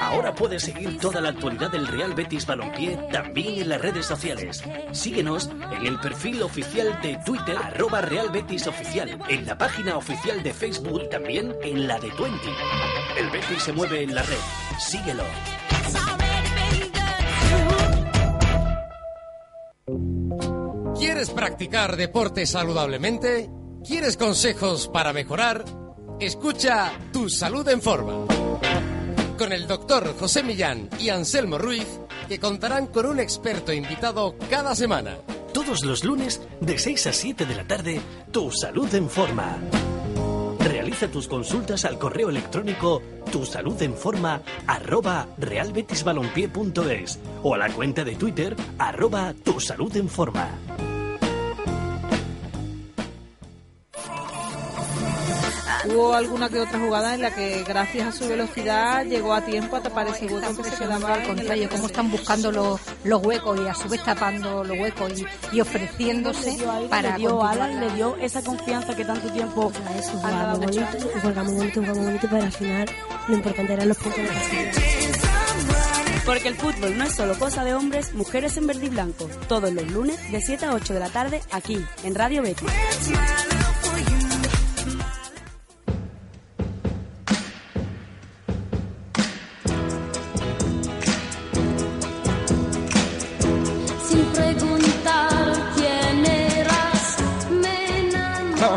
Ahora puedes seguir toda la actualidad del Real Betis Balompié también en las redes sociales. Síguenos en el perfil oficial de Twitter, arroba Real Betis Oficial, en la página oficial de Facebook y también en la de Twenty. El Betis se mueve en la red. Síguelo. ¿Quieres practicar deporte saludablemente? ¿Quieres consejos para mejorar? Escucha Tu Salud en Forma. Con el doctor José Millán y Anselmo Ruiz, que contarán con un experto invitado cada semana. Todos los lunes, de 6 a 7 de la tarde, Tu Salud en Forma. Realiza tus consultas al correo electrónico tusaludenforma arroba realbetisbalompié.es o a la cuenta de Twitter arroba tusaludenforma. Hubo alguna que otra jugada en la que gracias a su velocidad llegó a tiempo a tapar ese hueco que se quedaba al contrario, cómo están buscando los, los huecos y a su vez tapando los huecos y, y ofreciéndose para le dio, Alan, la- le dio esa confianza que tanto tiempo Jugaba bonito, buscando. jugaba muy bonito, jugaba muy bonito, pero al final lo importante eran los puntos de. Porque el fútbol no es solo cosa de hombres, mujeres en verde y blanco. Todos los lunes de 7 a 8 de la tarde aquí, en Radio Betis.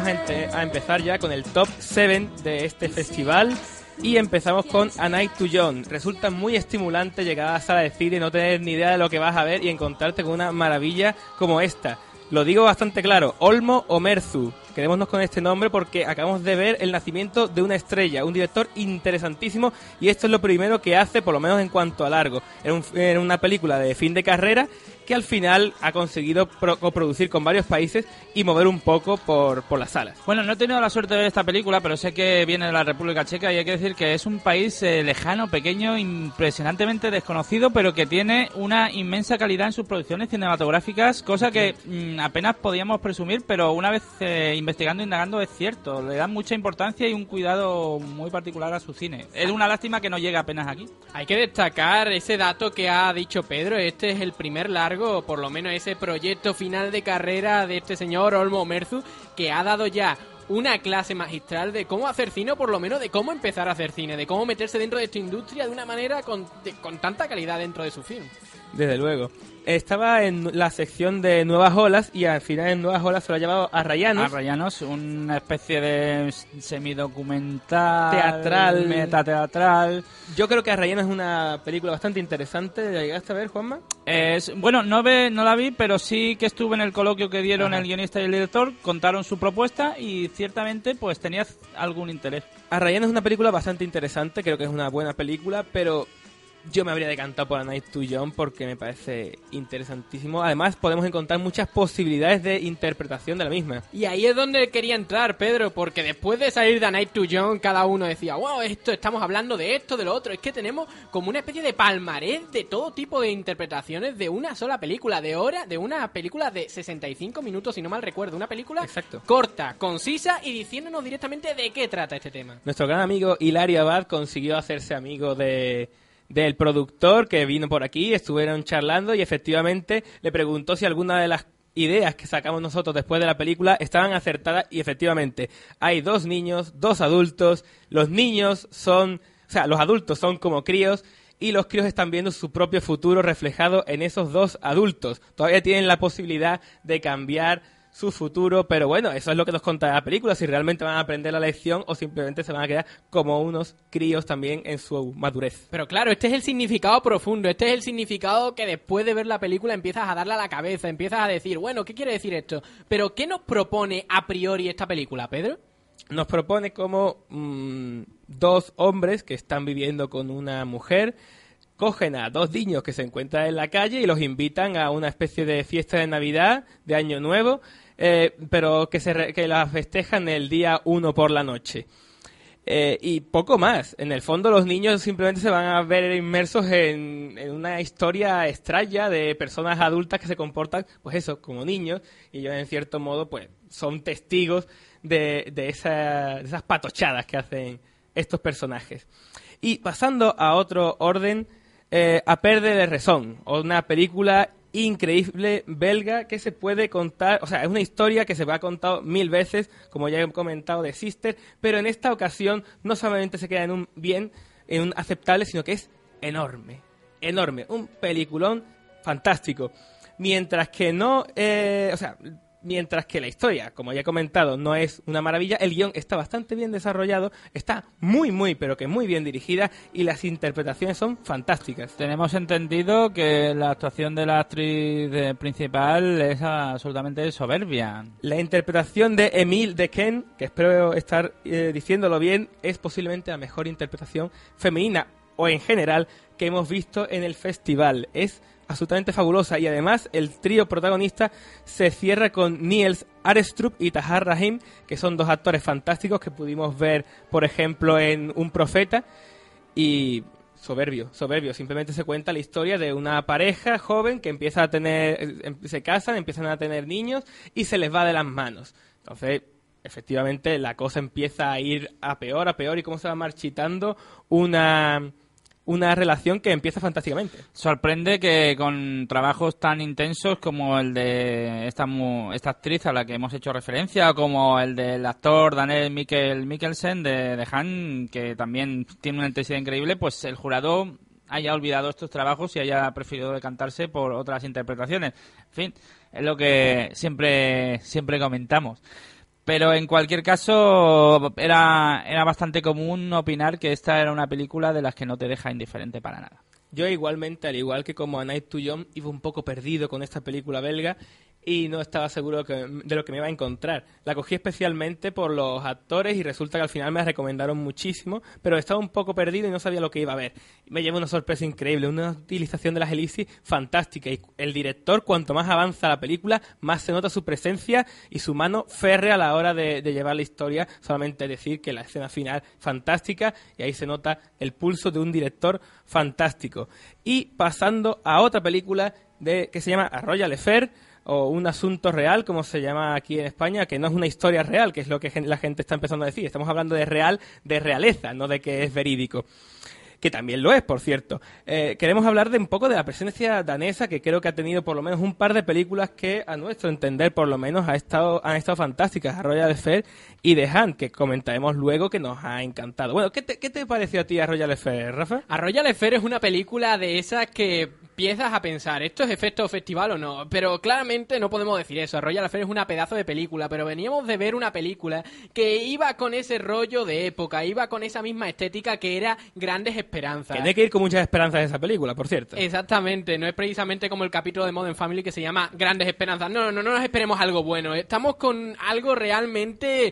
Vamos a, empe- a empezar ya con el top 7 de este festival. Y empezamos con A Night to Young. Resulta muy estimulante llegar a la sala de cine y no tener ni idea de lo que vas a ver y encontrarte con una maravilla como esta. Lo digo bastante claro, Olmo o Merzu. Quedémonos con este nombre porque acabamos de ver el nacimiento de una estrella, un director interesantísimo y esto es lo primero que hace, por lo menos en cuanto a largo. Era, un- era una película de fin de carrera que al final ha conseguido pro- coproducir con varios países y mover un poco por, por las salas. Bueno, no he tenido la suerte de ver esta película, pero sé que viene de la República Checa y hay que decir que es un país eh, lejano, pequeño, impresionantemente desconocido, pero que tiene una inmensa calidad en sus producciones cinematográficas, cosa que mm, apenas podíamos presumir, pero una vez eh, investigando, indagando, es cierto. Le dan mucha importancia y un cuidado muy particular a su cine. Es una lástima que no llegue apenas aquí. Hay que destacar ese dato que ha dicho Pedro. Este es el primer largo, por lo menos ese proyecto final de carrera de este señor Olmo Merzu, que ha dado ya una clase magistral de cómo hacer cine, o por lo menos de cómo empezar a hacer cine, de cómo meterse dentro de esta industria de una manera con, de- con tanta calidad dentro de su film. Desde luego. Estaba en la sección de Nuevas Olas y al final en Nuevas Olas se lo ha llamado a Rayanos. A Rayanos, una especie de semidocumental, Teatral. metateatral. Yo creo que Arrayano es una película bastante interesante. ¿La llegaste a ver, Juanma? Es, bueno, no, ve, no la vi, pero sí que estuve en el coloquio que dieron Ajá. el guionista y el director, contaron su propuesta y ciertamente pues tenía algún interés. Arrayano es una película bastante interesante, creo que es una buena película, pero yo me habría decantado por A Night to Young porque me parece interesantísimo. Además, podemos encontrar muchas posibilidades de interpretación de la misma. Y ahí es donde quería entrar, Pedro, porque después de salir de A Night to Young, cada uno decía, wow, esto, estamos hablando de esto, de lo otro. Es que tenemos como una especie de palmarés de todo tipo de interpretaciones de una sola película, de hora, de una película de 65 minutos, si no mal recuerdo. Una película corta, concisa y diciéndonos directamente de qué trata este tema. Nuestro gran amigo Hilario Abad consiguió hacerse amigo de del productor que vino por aquí, estuvieron charlando y efectivamente le preguntó si alguna de las ideas que sacamos nosotros después de la película estaban acertadas y efectivamente hay dos niños, dos adultos, los niños son, o sea, los adultos son como críos y los críos están viendo su propio futuro reflejado en esos dos adultos. Todavía tienen la posibilidad de cambiar su futuro, pero bueno, eso es lo que nos conta la película, si realmente van a aprender la lección o simplemente se van a quedar como unos críos también en su madurez. Pero claro, este es el significado profundo, este es el significado que después de ver la película empiezas a darle a la cabeza, empiezas a decir, bueno, ¿qué quiere decir esto? Pero ¿qué nos propone a priori esta película, Pedro? Nos propone como mm, dos hombres que están viviendo con una mujer cogen a dos niños que se encuentran en la calle y los invitan a una especie de fiesta de Navidad, de Año Nuevo, eh, pero que, se re- que la festejan el día 1 por la noche. Eh, y poco más. En el fondo los niños simplemente se van a ver inmersos en, en una historia extraña de personas adultas que se comportan, pues eso, como niños. Y ellos en cierto modo, pues son testigos de, de, de esas patochadas que hacen estos personajes. Y pasando a otro orden, eh, A Perde de Razón, una película increíble belga que se puede contar, o sea, es una historia que se va a contar mil veces, como ya he comentado de Sister, pero en esta ocasión no solamente se queda en un bien, en un aceptable, sino que es enorme, enorme, un peliculón fantástico. Mientras que no, eh, o sea, mientras que la historia, como ya he comentado, no es una maravilla, el guion está bastante bien desarrollado, está muy, muy, pero que muy bien dirigida y las interpretaciones son fantásticas. Tenemos entendido que la actuación de la actriz eh, principal es absolutamente soberbia. La interpretación de Emile Dequesne, que espero estar eh, diciéndolo bien, es posiblemente la mejor interpretación femenina o en general que hemos visto en el festival. Es absolutamente fabulosa y además el trío protagonista se cierra con Niels Arestrup y Tahar Rahim, que son dos actores fantásticos que pudimos ver, por ejemplo, en Un Profeta y soberbio, soberbio. Simplemente se cuenta la historia de una pareja joven que empieza a tener, eh, se casan, empiezan a tener niños y se les va de las manos. Entonces, efectivamente, la cosa empieza a ir a peor, a peor y cómo se va marchitando una una relación que empieza fantásticamente. Sorprende que con trabajos tan intensos como el de esta, mu- esta actriz a la que hemos hecho referencia, como el del actor Daniel Mikkel Mikkelsen de, de Han, que también tiene una intensidad increíble, pues el jurado haya olvidado estos trabajos y haya preferido decantarse por otras interpretaciones. En fin, es lo que siempre, siempre comentamos. Pero en cualquier caso, era, era bastante común opinar que esta era una película de las que no te deja indiferente para nada. Yo igualmente, al igual que como A Night to Young, iba un poco perdido con esta película belga y no estaba seguro de lo que me iba a encontrar. La cogí especialmente por los actores y resulta que al final me recomendaron muchísimo, pero estaba un poco perdido y no sabía lo que iba a ver. Me llevo una sorpresa increíble, una utilización de las elipsis fantástica y el director, cuanto más avanza la película, más se nota su presencia y su mano férrea a la hora de, de llevar la historia. Solamente decir que la escena final fantástica y ahí se nota el pulso de un director fantástico. Y pasando a otra película de, que se llama A Royal Affair o Un Asunto Real, como se llama aquí en España, que no es una historia real, que es lo que la gente está empezando a decir. Estamos hablando de real, de realeza, no de que es verídico que también lo es, por cierto. Eh, queremos hablar de un poco de la presencia danesa, que creo que ha tenido por lo menos un par de películas que, a nuestro entender, por lo menos ha estado, han estado fantásticas, A Royal Affair y The Hunt, que comentaremos luego que nos ha encantado. Bueno, ¿qué te, qué te pareció a ti A Royal Affair, Rafa? Es una película de esas que empiezas a pensar, ¿esto es efecto festival o no? Pero claramente no podemos decir eso. Royal Affair es una pedazo de película, pero veníamos de ver una película que iba con ese rollo de época, iba con esa misma estética que era Grandes Esperanzas. Que hay que ir con muchas esperanzas de esa película, por cierto. Exactamente, no es precisamente como el capítulo de Modern Family que se llama Grandes Esperanzas. No, no, no nos esperemos algo bueno. Estamos con algo realmente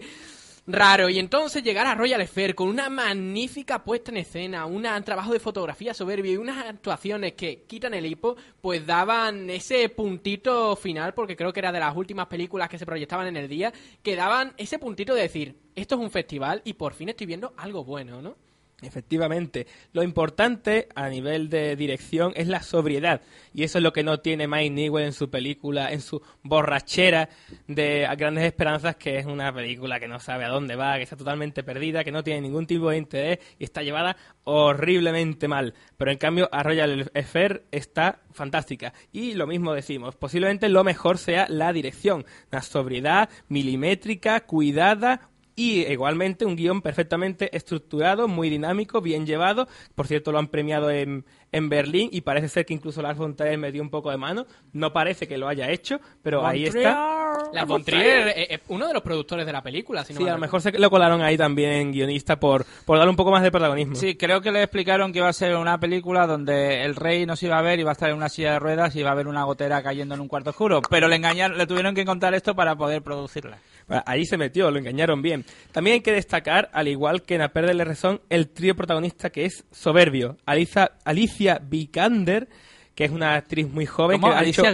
raro. Y entonces llegar a Royal Affair con una magnífica puesta en escena, un trabajo de fotografía soberbio y unas actuaciones que quitan el hipo, pues daban ese puntito final, porque creo que era de las últimas películas que se proyectaban en el día, que daban ese puntito de decir, esto es un festival y por fin estoy viendo algo bueno, ¿no? Efectivamente. Lo importante a nivel de dirección es la sobriedad. Y eso es lo que no tiene Mike Newell en su película, en su borrachera de Grandes Esperanzas, que es una película que no sabe a dónde va, que está totalmente perdida, que no tiene ningún tipo de interés y está llevada horriblemente mal. Pero en cambio, a Royal Affair está fantástica. Y lo mismo decimos, posiblemente lo mejor sea la dirección. Una sobriedad milimétrica, cuidada, y igualmente un guion perfectamente estructurado, muy dinámico, bien llevado. Por cierto, lo han premiado en, en Berlín y parece ser que incluso Lars von Trier me dio un poco de mano. No parece que lo haya hecho, pero ahí está. La von Trier es es uno de los productores de la película, si no Sí, me a lo mejor se lo colaron ahí también guionista por, por darle un poco más de protagonismo. Sí, creo que le explicaron que iba a ser una película donde el rey no se iba a ver, iba a estar en una silla de ruedas y iba a haber una gotera cayendo en un cuarto oscuro. Pero le engañaron, le tuvieron que contar esto para poder producirla. Ahí se metió, lo engañaron bien. También hay que destacar, al igual que en A Perderle Razón, el trío protagonista que es soberbio. Alicia, Alicia Vikander, que es una actriz muy joven. ¿Cómo? que ha ¿Alicia hecho-?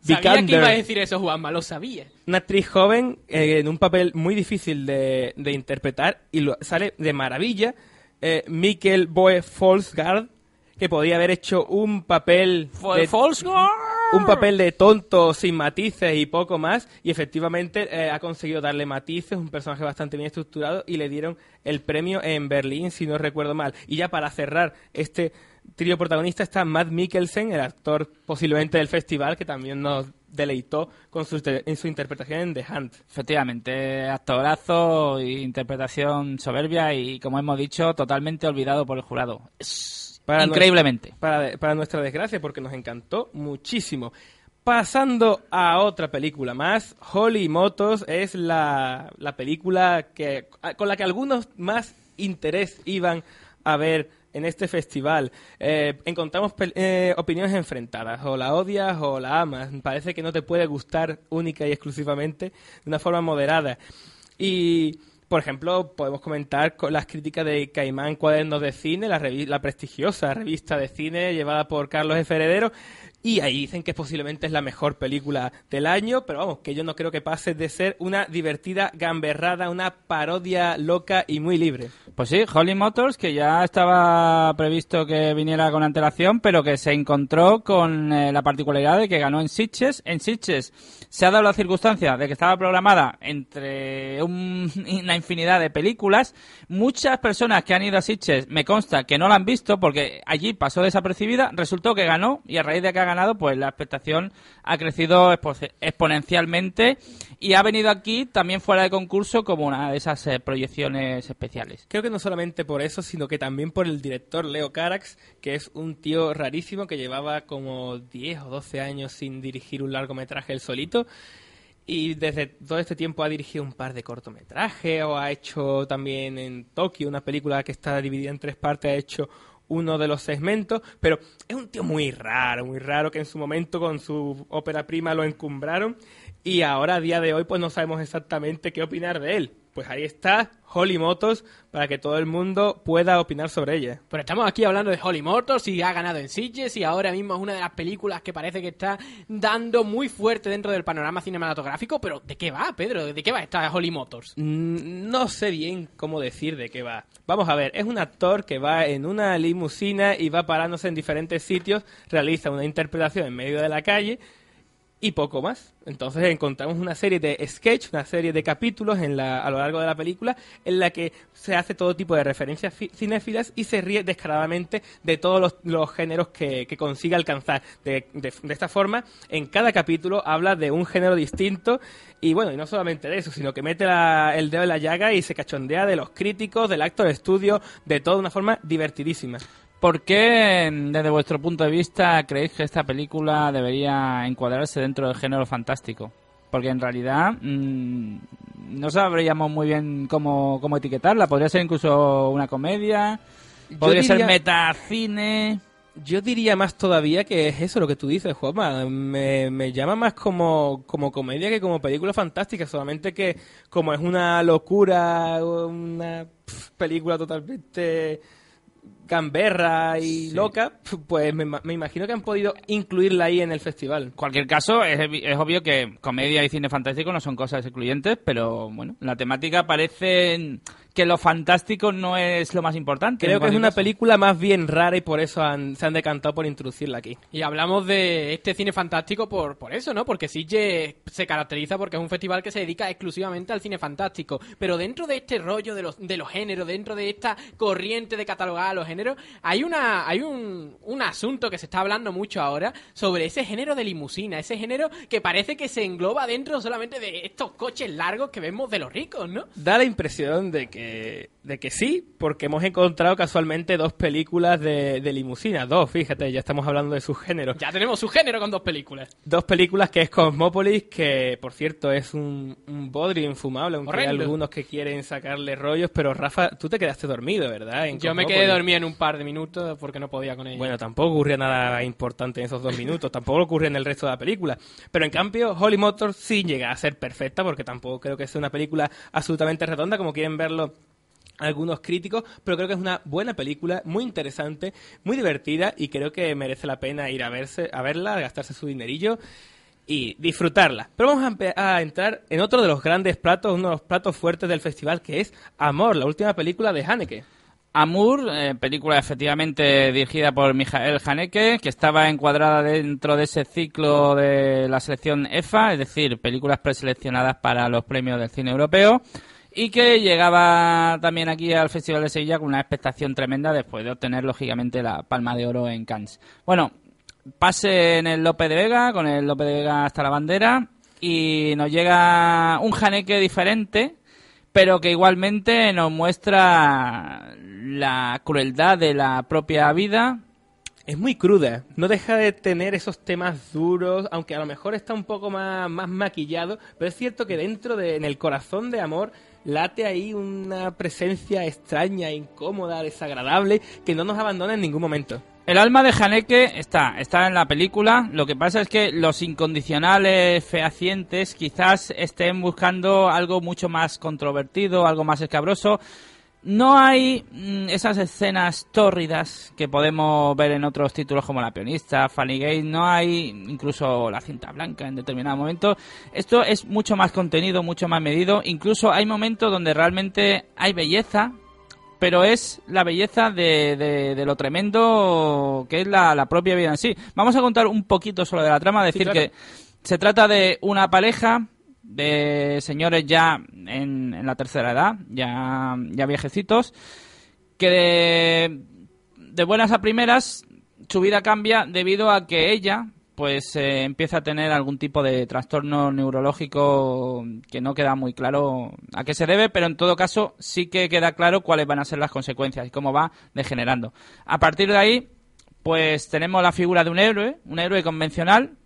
Sabía que iba a decir eso, Juanma, lo sabía. Una actriz joven eh, en un papel muy difícil de, de interpretar y lo, sale de maravilla. Eh, Mikkel Boe Folsgaard, que podía haber hecho un papel de, un papel de tonto sin matices y poco más y efectivamente eh, ha conseguido darle matices, un personaje bastante bien estructurado y le dieron el premio en Berlín si no recuerdo mal. Y ya para cerrar este trío protagonista está Matt Mikkelsen, el actor posiblemente del festival que también nos deleitó con su, en su interpretación en The Hunt. Efectivamente, actorazo, interpretación soberbia y, como hemos dicho, totalmente olvidado por el jurado. Para Increíblemente. para, para nuestra desgracia, porque nos encantó muchísimo. Pasando a otra película más, Holly Motos es la, la película que, con la que algunos más interés iban a ver en este festival. Eh, encontramos eh, opiniones enfrentadas, o la odias o la amas. Parece que no te puede gustar única y exclusivamente de una forma moderada. Y, por ejemplo, podemos comentar las críticas de Caimán Cuadernos de Cine, la, la prestigiosa revista de cine llevada por Carlos F. Heredero, y ahí dicen que posiblemente es la mejor película del año, pero vamos, que yo no creo que pase de ser una divertida gamberrada, una parodia loca y muy libre. Pues sí, Holly Motors, que ya estaba previsto que viniera con antelación, pero que se encontró con eh, la particularidad de que ganó en Sitges. En Sitges se ha dado la circunstancia de que estaba programada entre un- una infinidad de películas. Muchas personas que han ido a Sitges, me consta que no la han visto porque allí pasó desapercibida, resultó que ganó y a raíz de que ha ganado, pues la expectación ha crecido expo- exponencialmente y ha venido aquí también fuera de concurso como una de esas eh, proyecciones especiales. Creo que no solamente por eso, sino que también por el director Leo Carax, que es un tío rarísimo que llevaba como 10 o 12 años sin dirigir un largometraje él solito. Y desde todo este tiempo ha dirigido un par de cortometrajes o ha hecho también en Tokio una película que está dividida en tres partes, ha hecho uno de los segmentos, pero es un tío muy raro, muy raro, que en su momento con su ópera prima lo encumbraron y ahora a día de hoy pues no sabemos exactamente qué opinar de él. Pues ahí está Holly Motors para que todo el mundo pueda opinar sobre ella. Pero estamos aquí hablando de Holly Motors y ha ganado en Sitges y ahora mismo es una de las películas que parece que está dando muy fuerte dentro del panorama cinematográfico. Pero ¿de qué va, Pedro? ¿De qué va esta Holly Motors? Mm, No sé bien cómo decir de qué va. Vamos a ver, es un actor que va en una limusina y va parándose en diferentes sitios, realiza una interpretación en medio de la calle y poco más. Entonces encontramos una serie de sketch, una serie de capítulos en la, a lo largo de la película en la que se hace todo tipo de referencias fi- cinéfilas y se ríe descaradamente de todos los, géneros que, que consigue alcanzar. De, de- esta forma, en cada capítulo habla de un género distinto y bueno, y no solamente de eso, sino que mete la- el dedo en la llaga y se cachondea de los críticos, del acto de estudio, de toda una forma divertidísima. ¿Por qué, desde vuestro punto de vista, creéis que esta película debería encuadrarse dentro del género fantástico? Porque en realidad mm, no sabríamos muy bien cómo, cómo etiquetarla. Podría ser incluso una comedia, podría ser metacine. Yo diría más todavía que es eso lo que tú dices, Juanma. Me, me llama más como, como comedia que como película fantástica. Solamente que como es una locura, una película totalmente gamberra y loca, pues me, me imagino que han podido incluirla ahí en el festival. En cualquier caso, es, es obvio que comedia y cine fantástico no son cosas excluyentes, pero bueno, la temática parece que lo fantástico no es lo más importante. Creo que es una caso. película más bien rara y por eso han- se han decantado por introducirla aquí. Y hablamos de este cine fantástico por, por eso, ¿no? Porque Sitges se caracteriza porque es un festival que se dedica exclusivamente al cine fantástico. Pero dentro de este rollo de los, de los géneros, dentro de esta corriente de catalogar a los géneros, hay una hay un, un asunto que se está hablando mucho ahora sobre ese género de limusina, ese género que parece que se engloba dentro solamente de estos coches largos que vemos de los ricos, ¿no? Da la impresión de que, eh, de que sí, porque hemos encontrado casualmente dos películas de, de limusina. Dos, fíjate, ya estamos hablando de sus géneros. Ya tenemos su género con dos películas. Dos películas que es Cosmópolis, que por cierto es un, un bodrio infumable, aunque hay algunos que quieren sacarle rollos, pero Rafa, tú te quedaste dormido, ¿verdad? En Yo me quedé dormido en un par de minutos porque no podía con ella. Bueno, tampoco ocurría nada importante en esos dos minutos, tampoco ocurre en el resto de la película. Pero en cambio, Holly Motors sí llega a ser perfecta, porque tampoco creo que sea una película absolutamente redonda, como quieren verlo algunos críticos, pero creo que es una buena película, muy interesante, muy divertida y creo que merece la pena ir a verse, a verla, gastarse su dinerillo y disfrutarla. Pero vamos a, a entrar en otro de los grandes platos, uno de los platos fuertes del festival, que es Amor, la última película de Haneke. Amour, eh, película efectivamente dirigida por Mijael Haneke, que estaba encuadrada dentro de ese ciclo de la selección EFA, es decir, películas preseleccionadas para los premios del cine europeo, y que llegaba también aquí al Festival de Sevilla con una expectación tremenda después de obtener, lógicamente, la Palma de Oro en Cannes. Bueno, pase en el Lope de Vega, con el Lope de Vega hasta la bandera, y nos llega un Haneke diferente, pero que igualmente nos muestra la crueldad de la propia vida. Es muy cruda, no deja de tener esos temas duros, aunque a lo mejor está un poco más, más maquillado, pero es cierto que dentro de, en el corazón de amor, late ahí una presencia extraña, incómoda, desagradable, que no nos abandona en ningún momento. El alma de Haneke está, está en la película. Lo que pasa es que los incondicionales fehacientes quizás estén buscando algo mucho más controvertido, algo más escabroso. No hay mm, esas escenas tórridas que podemos ver en otros títulos como La Pianista, Funny Gate, no hay incluso La Cinta Blanca en determinado momento. Esto es mucho más contenido, mucho más medido. Incluso hay momentos donde realmente hay belleza, pero es la belleza de, de- de lo tremendo que es la, la propia vida en sí. Vamos a contar un poquito solo de la trama, decir claro. que se trata de una pareja de señores ya en, en la tercera edad, ya, ya viejecitos, que de, buenas a primeras su vida cambia debido a que ella pues eh, empieza a tener algún tipo de trastorno neurológico que no queda muy claro a qué se debe, pero en todo caso sí que queda claro cuáles van a ser las consecuencias y cómo va degenerando. A partir de ahí, pues tenemos la figura de un héroe, un héroe convencional,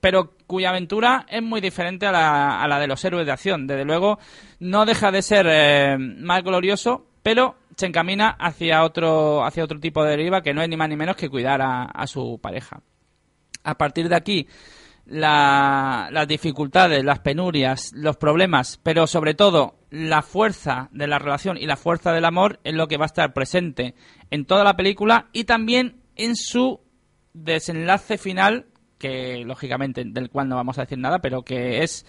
pero cuya aventura es muy diferente a la, a la de los héroes de acción. Desde luego, no deja de ser eh, más glorioso, pero se encamina hacia otro, hacia otro tipo de deriva que no es ni más ni menos que cuidar a, a su pareja. A partir de aquí, la- las dificultades, las penurias, los problemas, pero sobre todo la fuerza de la relación y la fuerza del amor es lo que va a estar presente en toda la película y también en su desenlace final, que lógicamente del cual no vamos a decir nada, pero que es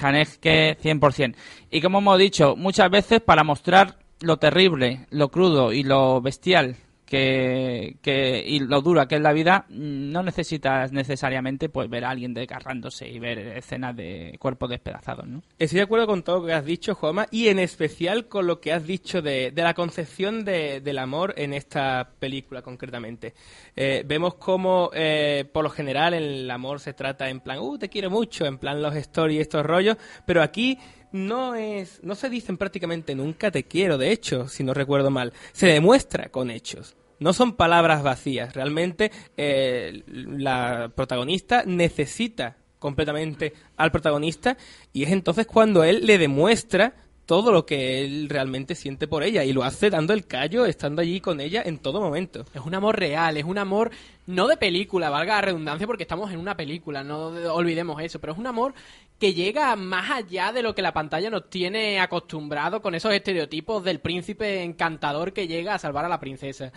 Haneke 100%. Y como hemos dicho muchas veces, para mostrar lo terrible, lo crudo y lo bestial que, y lo dura que es la vida, no necesitas necesariamente pues ver a alguien desgarrándose y ver escenas de cuerpos despedazados, ¿no? Estoy de acuerdo con todo lo que has dicho, Juanma, y en especial con lo que has dicho de, de la concepción de- del amor en esta película concretamente. Eh, vemos cómo, eh, por lo general, el amor se trata en plan, uh, te quiero mucho, en plan los stories y estos rollos, pero aquí no es, no se dicen prácticamente nunca te quiero, de hecho, si no recuerdo mal, se demuestra con hechos. No son palabras vacías, realmente eh, la protagonista necesita completamente al protagonista y es entonces cuando él le demuestra todo lo que él realmente siente por ella y lo hace dando el callo, estando allí con ella en todo momento. Es un amor real, es un amor no de película, valga la redundancia, porque estamos en una película, no de- olvidemos eso, pero es un amor que llega más allá de lo que la pantalla nos tiene acostumbrado con esos estereotipos del príncipe encantador que llega a salvar a la princesa.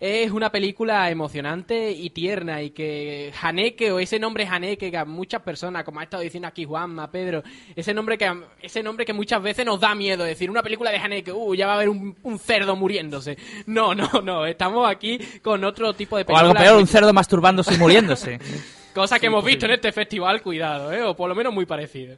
Es una película emocionante y tierna y que Haneke o ese nombre Haneke que a muchas personas, como ha estado diciendo aquí Juanma, Pedro, ese nombre que ese nombre que muchas veces nos da miedo decir una película de Haneke, uh, ya va a haber un, un cerdo muriéndose. No, no, no, estamos aquí con otro tipo de O película. algo peor, un cerdo masturbándose y muriéndose. Cosa que hemos visto en este festival, cuidado, ¿eh? o por lo menos muy parecido.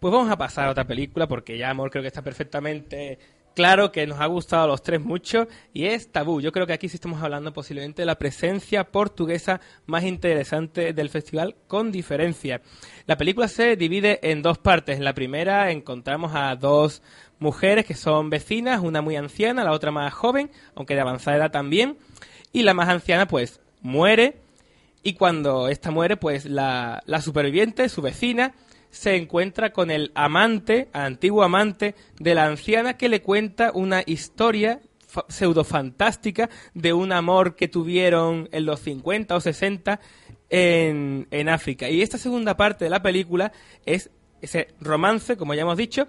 Pues vamos a pasar a otra película porque ya Amor creo que está perfectamente claro que nos ha gustado a los tres mucho y es Tabú. Yo creo que aquí sí estamos hablando posiblemente de la presencia portuguesa más interesante del festival con diferencia. La película se divide en dos partes. En la primera encontramos a dos mujeres que son vecinas, una muy anciana, la otra más joven, aunque de avanzada edad también, y la más anciana pues muere y cuando esta muere, pues la, la superviviente, su vecina, se encuentra con el amante, antiguo amante de la anciana que le cuenta una historia fa- pseudofantástica de un amor que tuvieron en los 50 o 60 en, en África. Y esta segunda parte de la película es ese romance, como ya hemos dicho,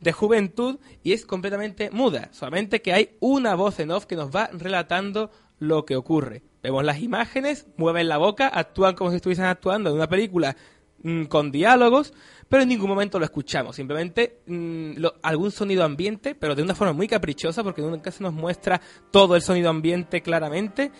de juventud y es completamente muda. Solamente que hay una voz en off que nos va relatando lo que ocurre. Vemos las imágenes, mueven la boca, actúan como si estuviesen actuando en una película mm, con diálogos, pero en ningún momento lo escuchamos. Simplemente mm, lo- algún sonido ambiente, pero de una forma muy caprichosa, porque nunca se nos muestra todo el sonido ambiente claramente.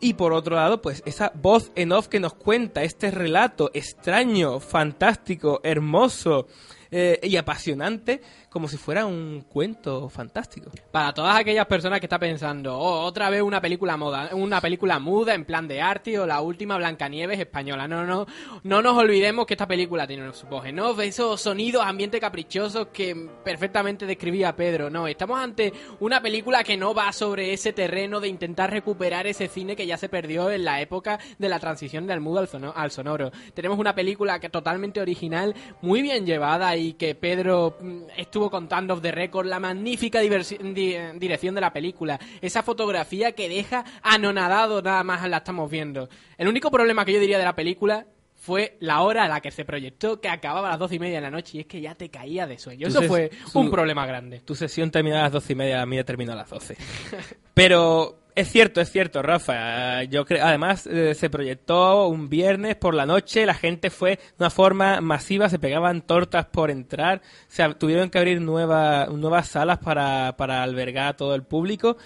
Y por otro lado, pues esa voz en off que nos cuenta este relato extraño, fantástico, hermoso eh, y apasionante, como si fuera un cuento fantástico. Para todas aquellas personas que están pensando, oh, otra vez una película moda, una película muda en plan de arte o la última Blancanieves española. No, no, no nos olvidemos que esta película tiene su voz off, esos sonidos, ambiente caprichosos que perfectamente describía Pedro. No, estamos ante una película que no va sobre ese terreno de intentar recuperar ese cine que ya se perdió en la época de la transición del mudo al sonoro. Tenemos una película que totalmente original, muy bien llevada y que Pedro mm, estuvo contando off the record la magnífica di- dirección de la película, esa fotografía que deja anonadado nada más la estamos viendo. El único problema que yo diría de la película fue la hora a la que se proyectó, que acababa a las doce y media de la noche y es que ya te caía de sueño. Eso Tu fue ses- un problema grande. Tu sesión terminó a las doce y media, la mía terminó a las doce. Pero es cierto, es cierto, Rafa. Yo creo, además eh, se proyectó un viernes por la noche, la gente fue de una forma masiva, se pegaban tortas por entrar, se tuvieron que abrir nueva- nuevas salas para, para albergar a todo el público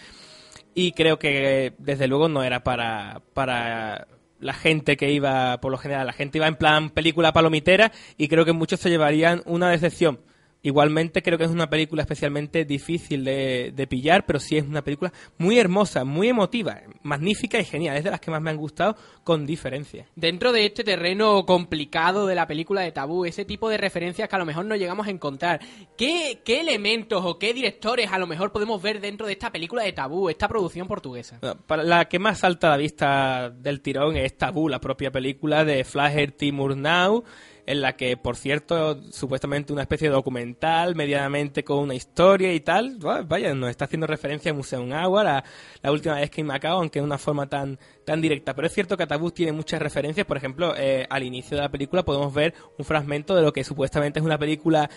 y creo que desde luego no era para, para la gente que iba, por lo general, la gente iba en plan película palomitera y creo que muchos se llevarían una decepción. Igualmente creo que es una película especialmente difícil de, de pillar, pero sí es una película muy hermosa, muy emotiva, magnífica y genial. Es de las que más me han gustado con diferencia. Dentro de este terreno complicado de la película de tabú, ese tipo de referencias que a lo mejor no llegamos a encontrar, ¿qué, qué elementos o qué directores a lo mejor podemos ver dentro de esta película de tabú, esta producción portuguesa? Para la que más salta a la vista del tirón es Tabú, la propia película de Flaher Timur Now, en la que, por cierto, supuestamente una especie de documental, medianamente con una historia y tal, vaya, nos está haciendo referencia a Museum Hour, a la última vez que en Macao, aunque de una forma tan, tan directa. Pero es cierto que Atabú tiene muchas referencias, por ejemplo, eh, al inicio de la película podemos ver un fragmento de lo que supuestamente es una película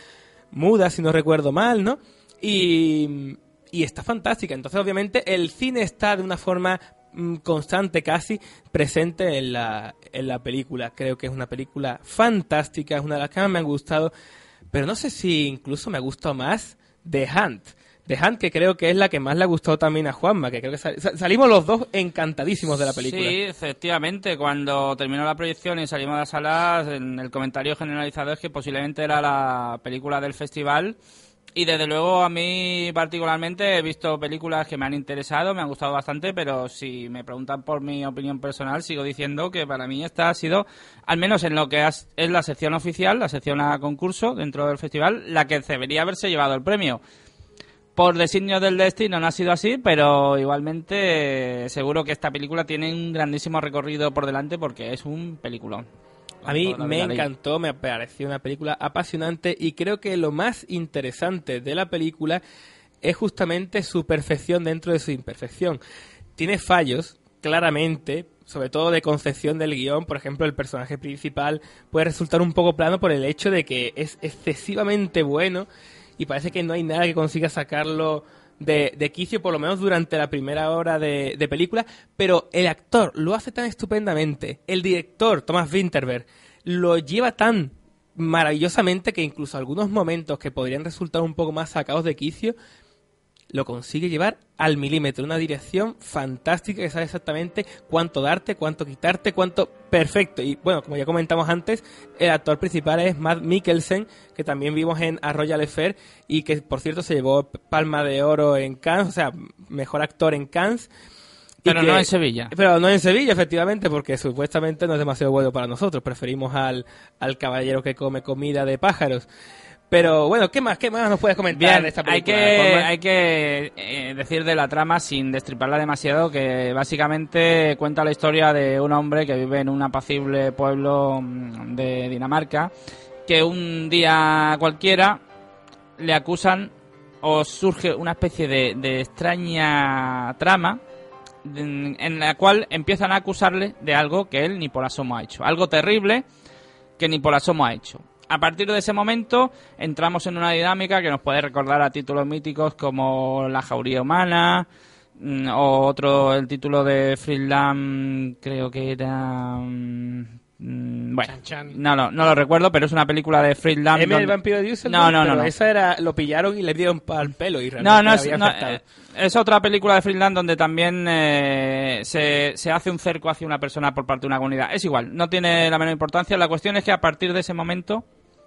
muda, si no recuerdo mal, ¿no? Y, y está fantástica. Entonces, obviamente, el cine está de una forma constante casi presente en la, en la película. Creo que es una película fantástica, es una de las que más me han gustado, pero no sé si incluso me ha gustado más The Hunt. The Hunt, que creo que es la que más le ha gustado también a Juanma, que creo que sal- sa- salimos los dos encantadísimos de la película. Sí, efectivamente. Cuando terminó la proyección y salimos de la sala, en el comentario generalizado es que posiblemente era la película del festival. Y desde luego a mí particularmente he visto películas que me han interesado, me han gustado bastante, pero si me preguntan por mi opinión personal, sigo diciendo que para mí esta ha sido, al menos en lo que es la sección oficial, la sección a concurso dentro del festival, la que debería haberse llevado el premio. Por designios del destino no ha sido así, pero igualmente seguro que esta película tiene un grandísimo recorrido por delante porque es un peliculón. A mí me encantó, me pareció una película apasionante y creo que lo más interesante de la película es justamente su perfección dentro de su imperfección. Tiene fallos, claramente, sobre todo de concepción del guion. Por ejemplo, el personaje principal puede resultar un poco plano por el hecho de que es excesivamente bueno y parece que no hay nada que consiga sacarlo de, de quicio, por lo menos durante la primera hora de, de película, pero el actor lo hace tan estupendamente, el director, Thomas Winterberg, lo lleva tan maravillosamente que incluso algunos momentos que podrían resultar un poco más sacados de quicio, lo consigue llevar al milímetro, una dirección fantástica que sabe exactamente cuánto darte, cuánto quitarte, cuánto perfecto. Y bueno, como ya comentamos antes, el actor principal es Matt Mikkelsen, que también vimos en A Royal y que por cierto se llevó Palma de Oro en Cannes, o sea, mejor actor en Cannes. Pero no en Sevilla. Pero no en Sevilla, efectivamente, porque supuestamente no es demasiado bueno para nosotros. Preferimos al, al caballero que come comida de pájaros. Pero bueno, ¿qué más? ¿Qué más nos puedes comentar Bien, de esta hay película? que, hay que eh, decir de la trama sin destriparla demasiado que básicamente cuenta la historia de un hombre que vive en un apacible pueblo mm, de Dinamarca que un día cualquiera le acusan o surge una especie de, de extraña trama en en la cual empiezan a acusarle de algo que él ni por asomo ha hecho. Algo terrible que ni por asomo ha hecho. A partir de ese momento entramos en una dinámica que nos puede recordar a títulos míticos como La jauría humana mm, o otro, el título de Friedland creo que era... mm, bueno, no, no, no lo recuerdo, pero es una película de Friedland. M, el vampiro de Düsseldorf, No, no, no. no. esa era, lo pillaron y le dieron al pelo y No, realmente no le es, no, es otra película de Friedland donde también eh, se, se hace un cerco hacia una persona por parte de una comunidad. Es igual, no tiene la menor importancia. La cuestión es que a partir de ese momento,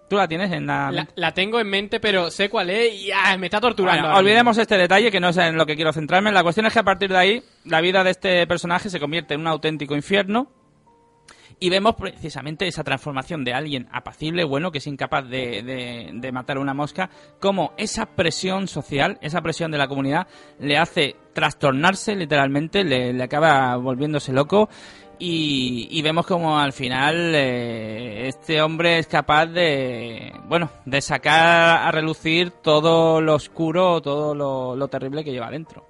tú la tienes en la... La, la tengo en mente, pero sé cuál es y ah, me está torturando. Bueno, olvidemos este detalle que no es en lo que quiero centrarme. La cuestión es que a partir de ahí la vida de este personaje se convierte en un auténtico infierno y vemos precisamente esa transformación de alguien apacible, bueno, que es incapaz de, de- matar a una mosca, como esa presión social, esa presión de la comunidad le hace trastornarse literalmente, le, acaba volviéndose loco y, y vemos como al final eh, este hombre es capaz de, bueno, de sacar a relucir todo lo oscuro, todo lo, lo terrible que lleva dentro.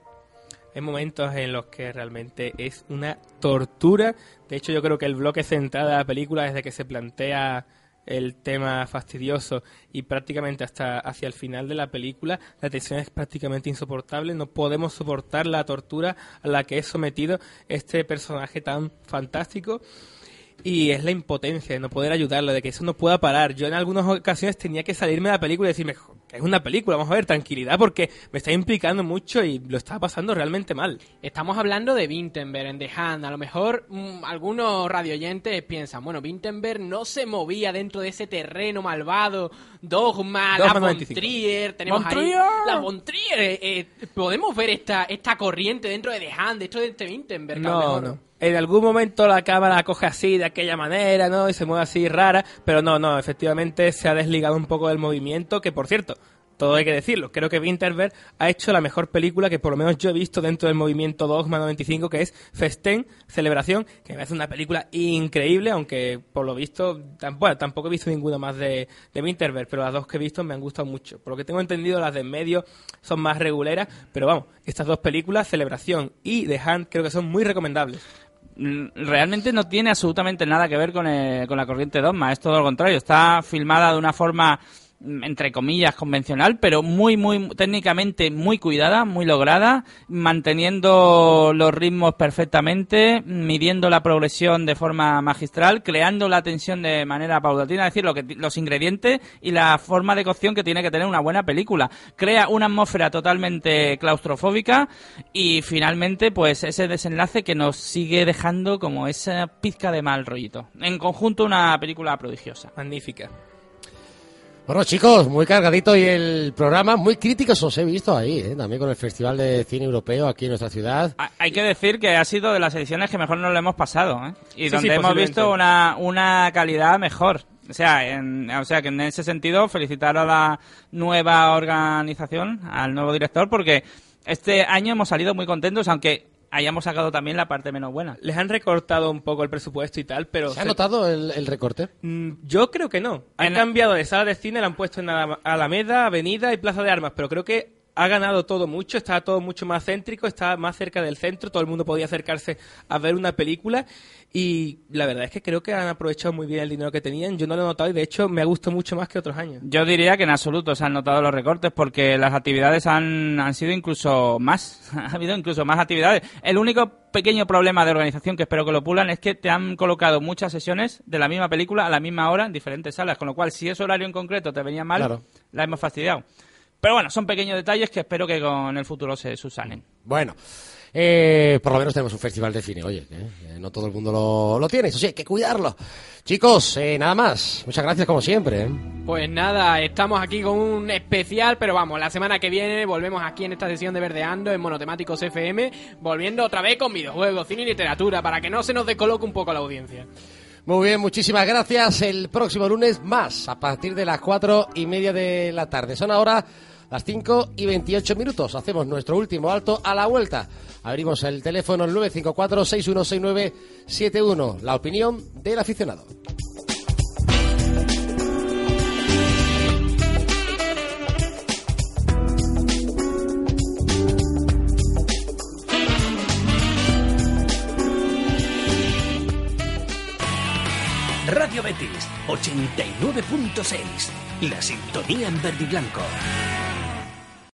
Hay momentos en los que realmente es una tortura. De hecho, yo creo que el bloque central de la película, desde que se plantea el tema fastidioso y prácticamente hasta hacia el final de la película, la tensión es prácticamente insoportable. No podemos soportar la tortura a la que es sometido este personaje tan fantástico. Y es la impotencia de no poder ayudarlo, de que eso no pueda parar. Yo en algunas ocasiones tenía que salirme de la película y decirme "Jo, que es una película, vamos a ver, tranquilidad, porque me está implicando mucho y lo estaba pasando realmente mal. Estamos hablando de Wittenberg en The Hand. A lo mejor mm, algunos radioyentes piensan, bueno, Wittenberg no se movía dentro de ese terreno malvado, Dogma, la von 95. Trier, tenemos Von ahí Trier. la von Trier. eh, eh, podemos ver esta, esta corriente dentro de The Hand, dentro de este Wittenberg. No, no. En algún momento la cámara coge así, de aquella manera, ¿no? Y se mueve así rara, pero no, no, efectivamente se ha desligado un poco del movimiento, que por cierto, todo hay que decirlo. Creo que Winterberg ha hecho la mejor película que por lo menos yo he visto dentro del movimiento Dogma 95, que es Festén, Celebración, que me parece una película increíble, aunque por lo visto, bueno, tampoco he visto ninguna más de, de Winterberg, pero las dos que he visto me han gustado mucho. Por lo que tengo entendido, las de en medio son más reguleras, pero vamos, estas dos películas, Celebración y The Hand, creo que son muy recomendables realmente no tiene absolutamente nada que ver con, con la corriente dogma, es todo lo contrario. Está filmada de una forma entre comillas convencional, pero muy muy técnicamente muy cuidada, muy lograda, manteniendo los ritmos perfectamente, midiendo la progresión de forma magistral, creando la tensión de manera paulatina, es decir, lo que, los ingredientes y la forma de cocción que tiene que tener una buena película. Crea una atmósfera totalmente claustrofóbica y finalmente pues ese desenlace que nos sigue dejando como esa pizca de mal rollito. En conjunto una película prodigiosa. Magnífica. Bueno, chicos, muy cargadito y el programa muy críticos os he visto ahí, ¿eh? también con el Festival de Cine Europeo aquí en nuestra ciudad. Hay que decir que ha sido de las ediciones que mejor nos lo hemos pasado, ¿eh? Y donde hemos visto una, una calidad mejor. O sea, o sea, que en ese sentido felicitar a la nueva organización, al nuevo director, porque este año hemos salido muy contentos, aunque hayamos sacado también la parte menos buena. Les han recortado un poco el presupuesto y tal, pero... ¿Se ha notado el, recorte? Mm, yo creo que no. Han cambiado de sala de cine, la han puesto en Alameda, Avenida y Plaza de Armas, pero creo que ha ganado todo mucho, está todo mucho más céntrico, está más cerca del centro, todo el mundo podía acercarse a ver una película y la verdad es que creo que han aprovechado muy bien el dinero que tenían. Yo no lo he notado y de hecho me ha gustado mucho más que otros años. Yo diría que en absoluto se han notado los recortes porque las actividades han, han sido incluso más, ha habido incluso más actividades. El único pequeño problema de organización que espero que lo pulan es que te han colocado muchas sesiones de la misma película a la misma hora en diferentes salas, con lo cual si ese horario en concreto te venía mal, la hemos fastidiado. Pero bueno, son pequeños detalles que espero que con el futuro se susanen. Bueno, eh, por lo menos tenemos un festival de cine, oye, eh, no todo el mundo lo, lo, tiene, eso sí, hay que cuidarlo. Chicos, eh, nada más, muchas gracias como siempre. ¿eh? Pues nada, estamos aquí con un especial, pero vamos, la semana que viene volvemos aquí en esta sesión de Verdeando en Monotemáticos FM, volviendo otra vez con videojuegos, cine y literatura, para que no se nos descoloque un poco la audiencia. Muy bien, muchísimas gracias. El próximo lunes más, a partir de las cuatro y media de la tarde. Son ahora las 5 y 28 minutos. Hacemos nuestro último alto a la vuelta. Abrimos el teléfono 954-616971. La opinión del aficionado. Radio Betis 89.6. La sintonía en verde y blanco.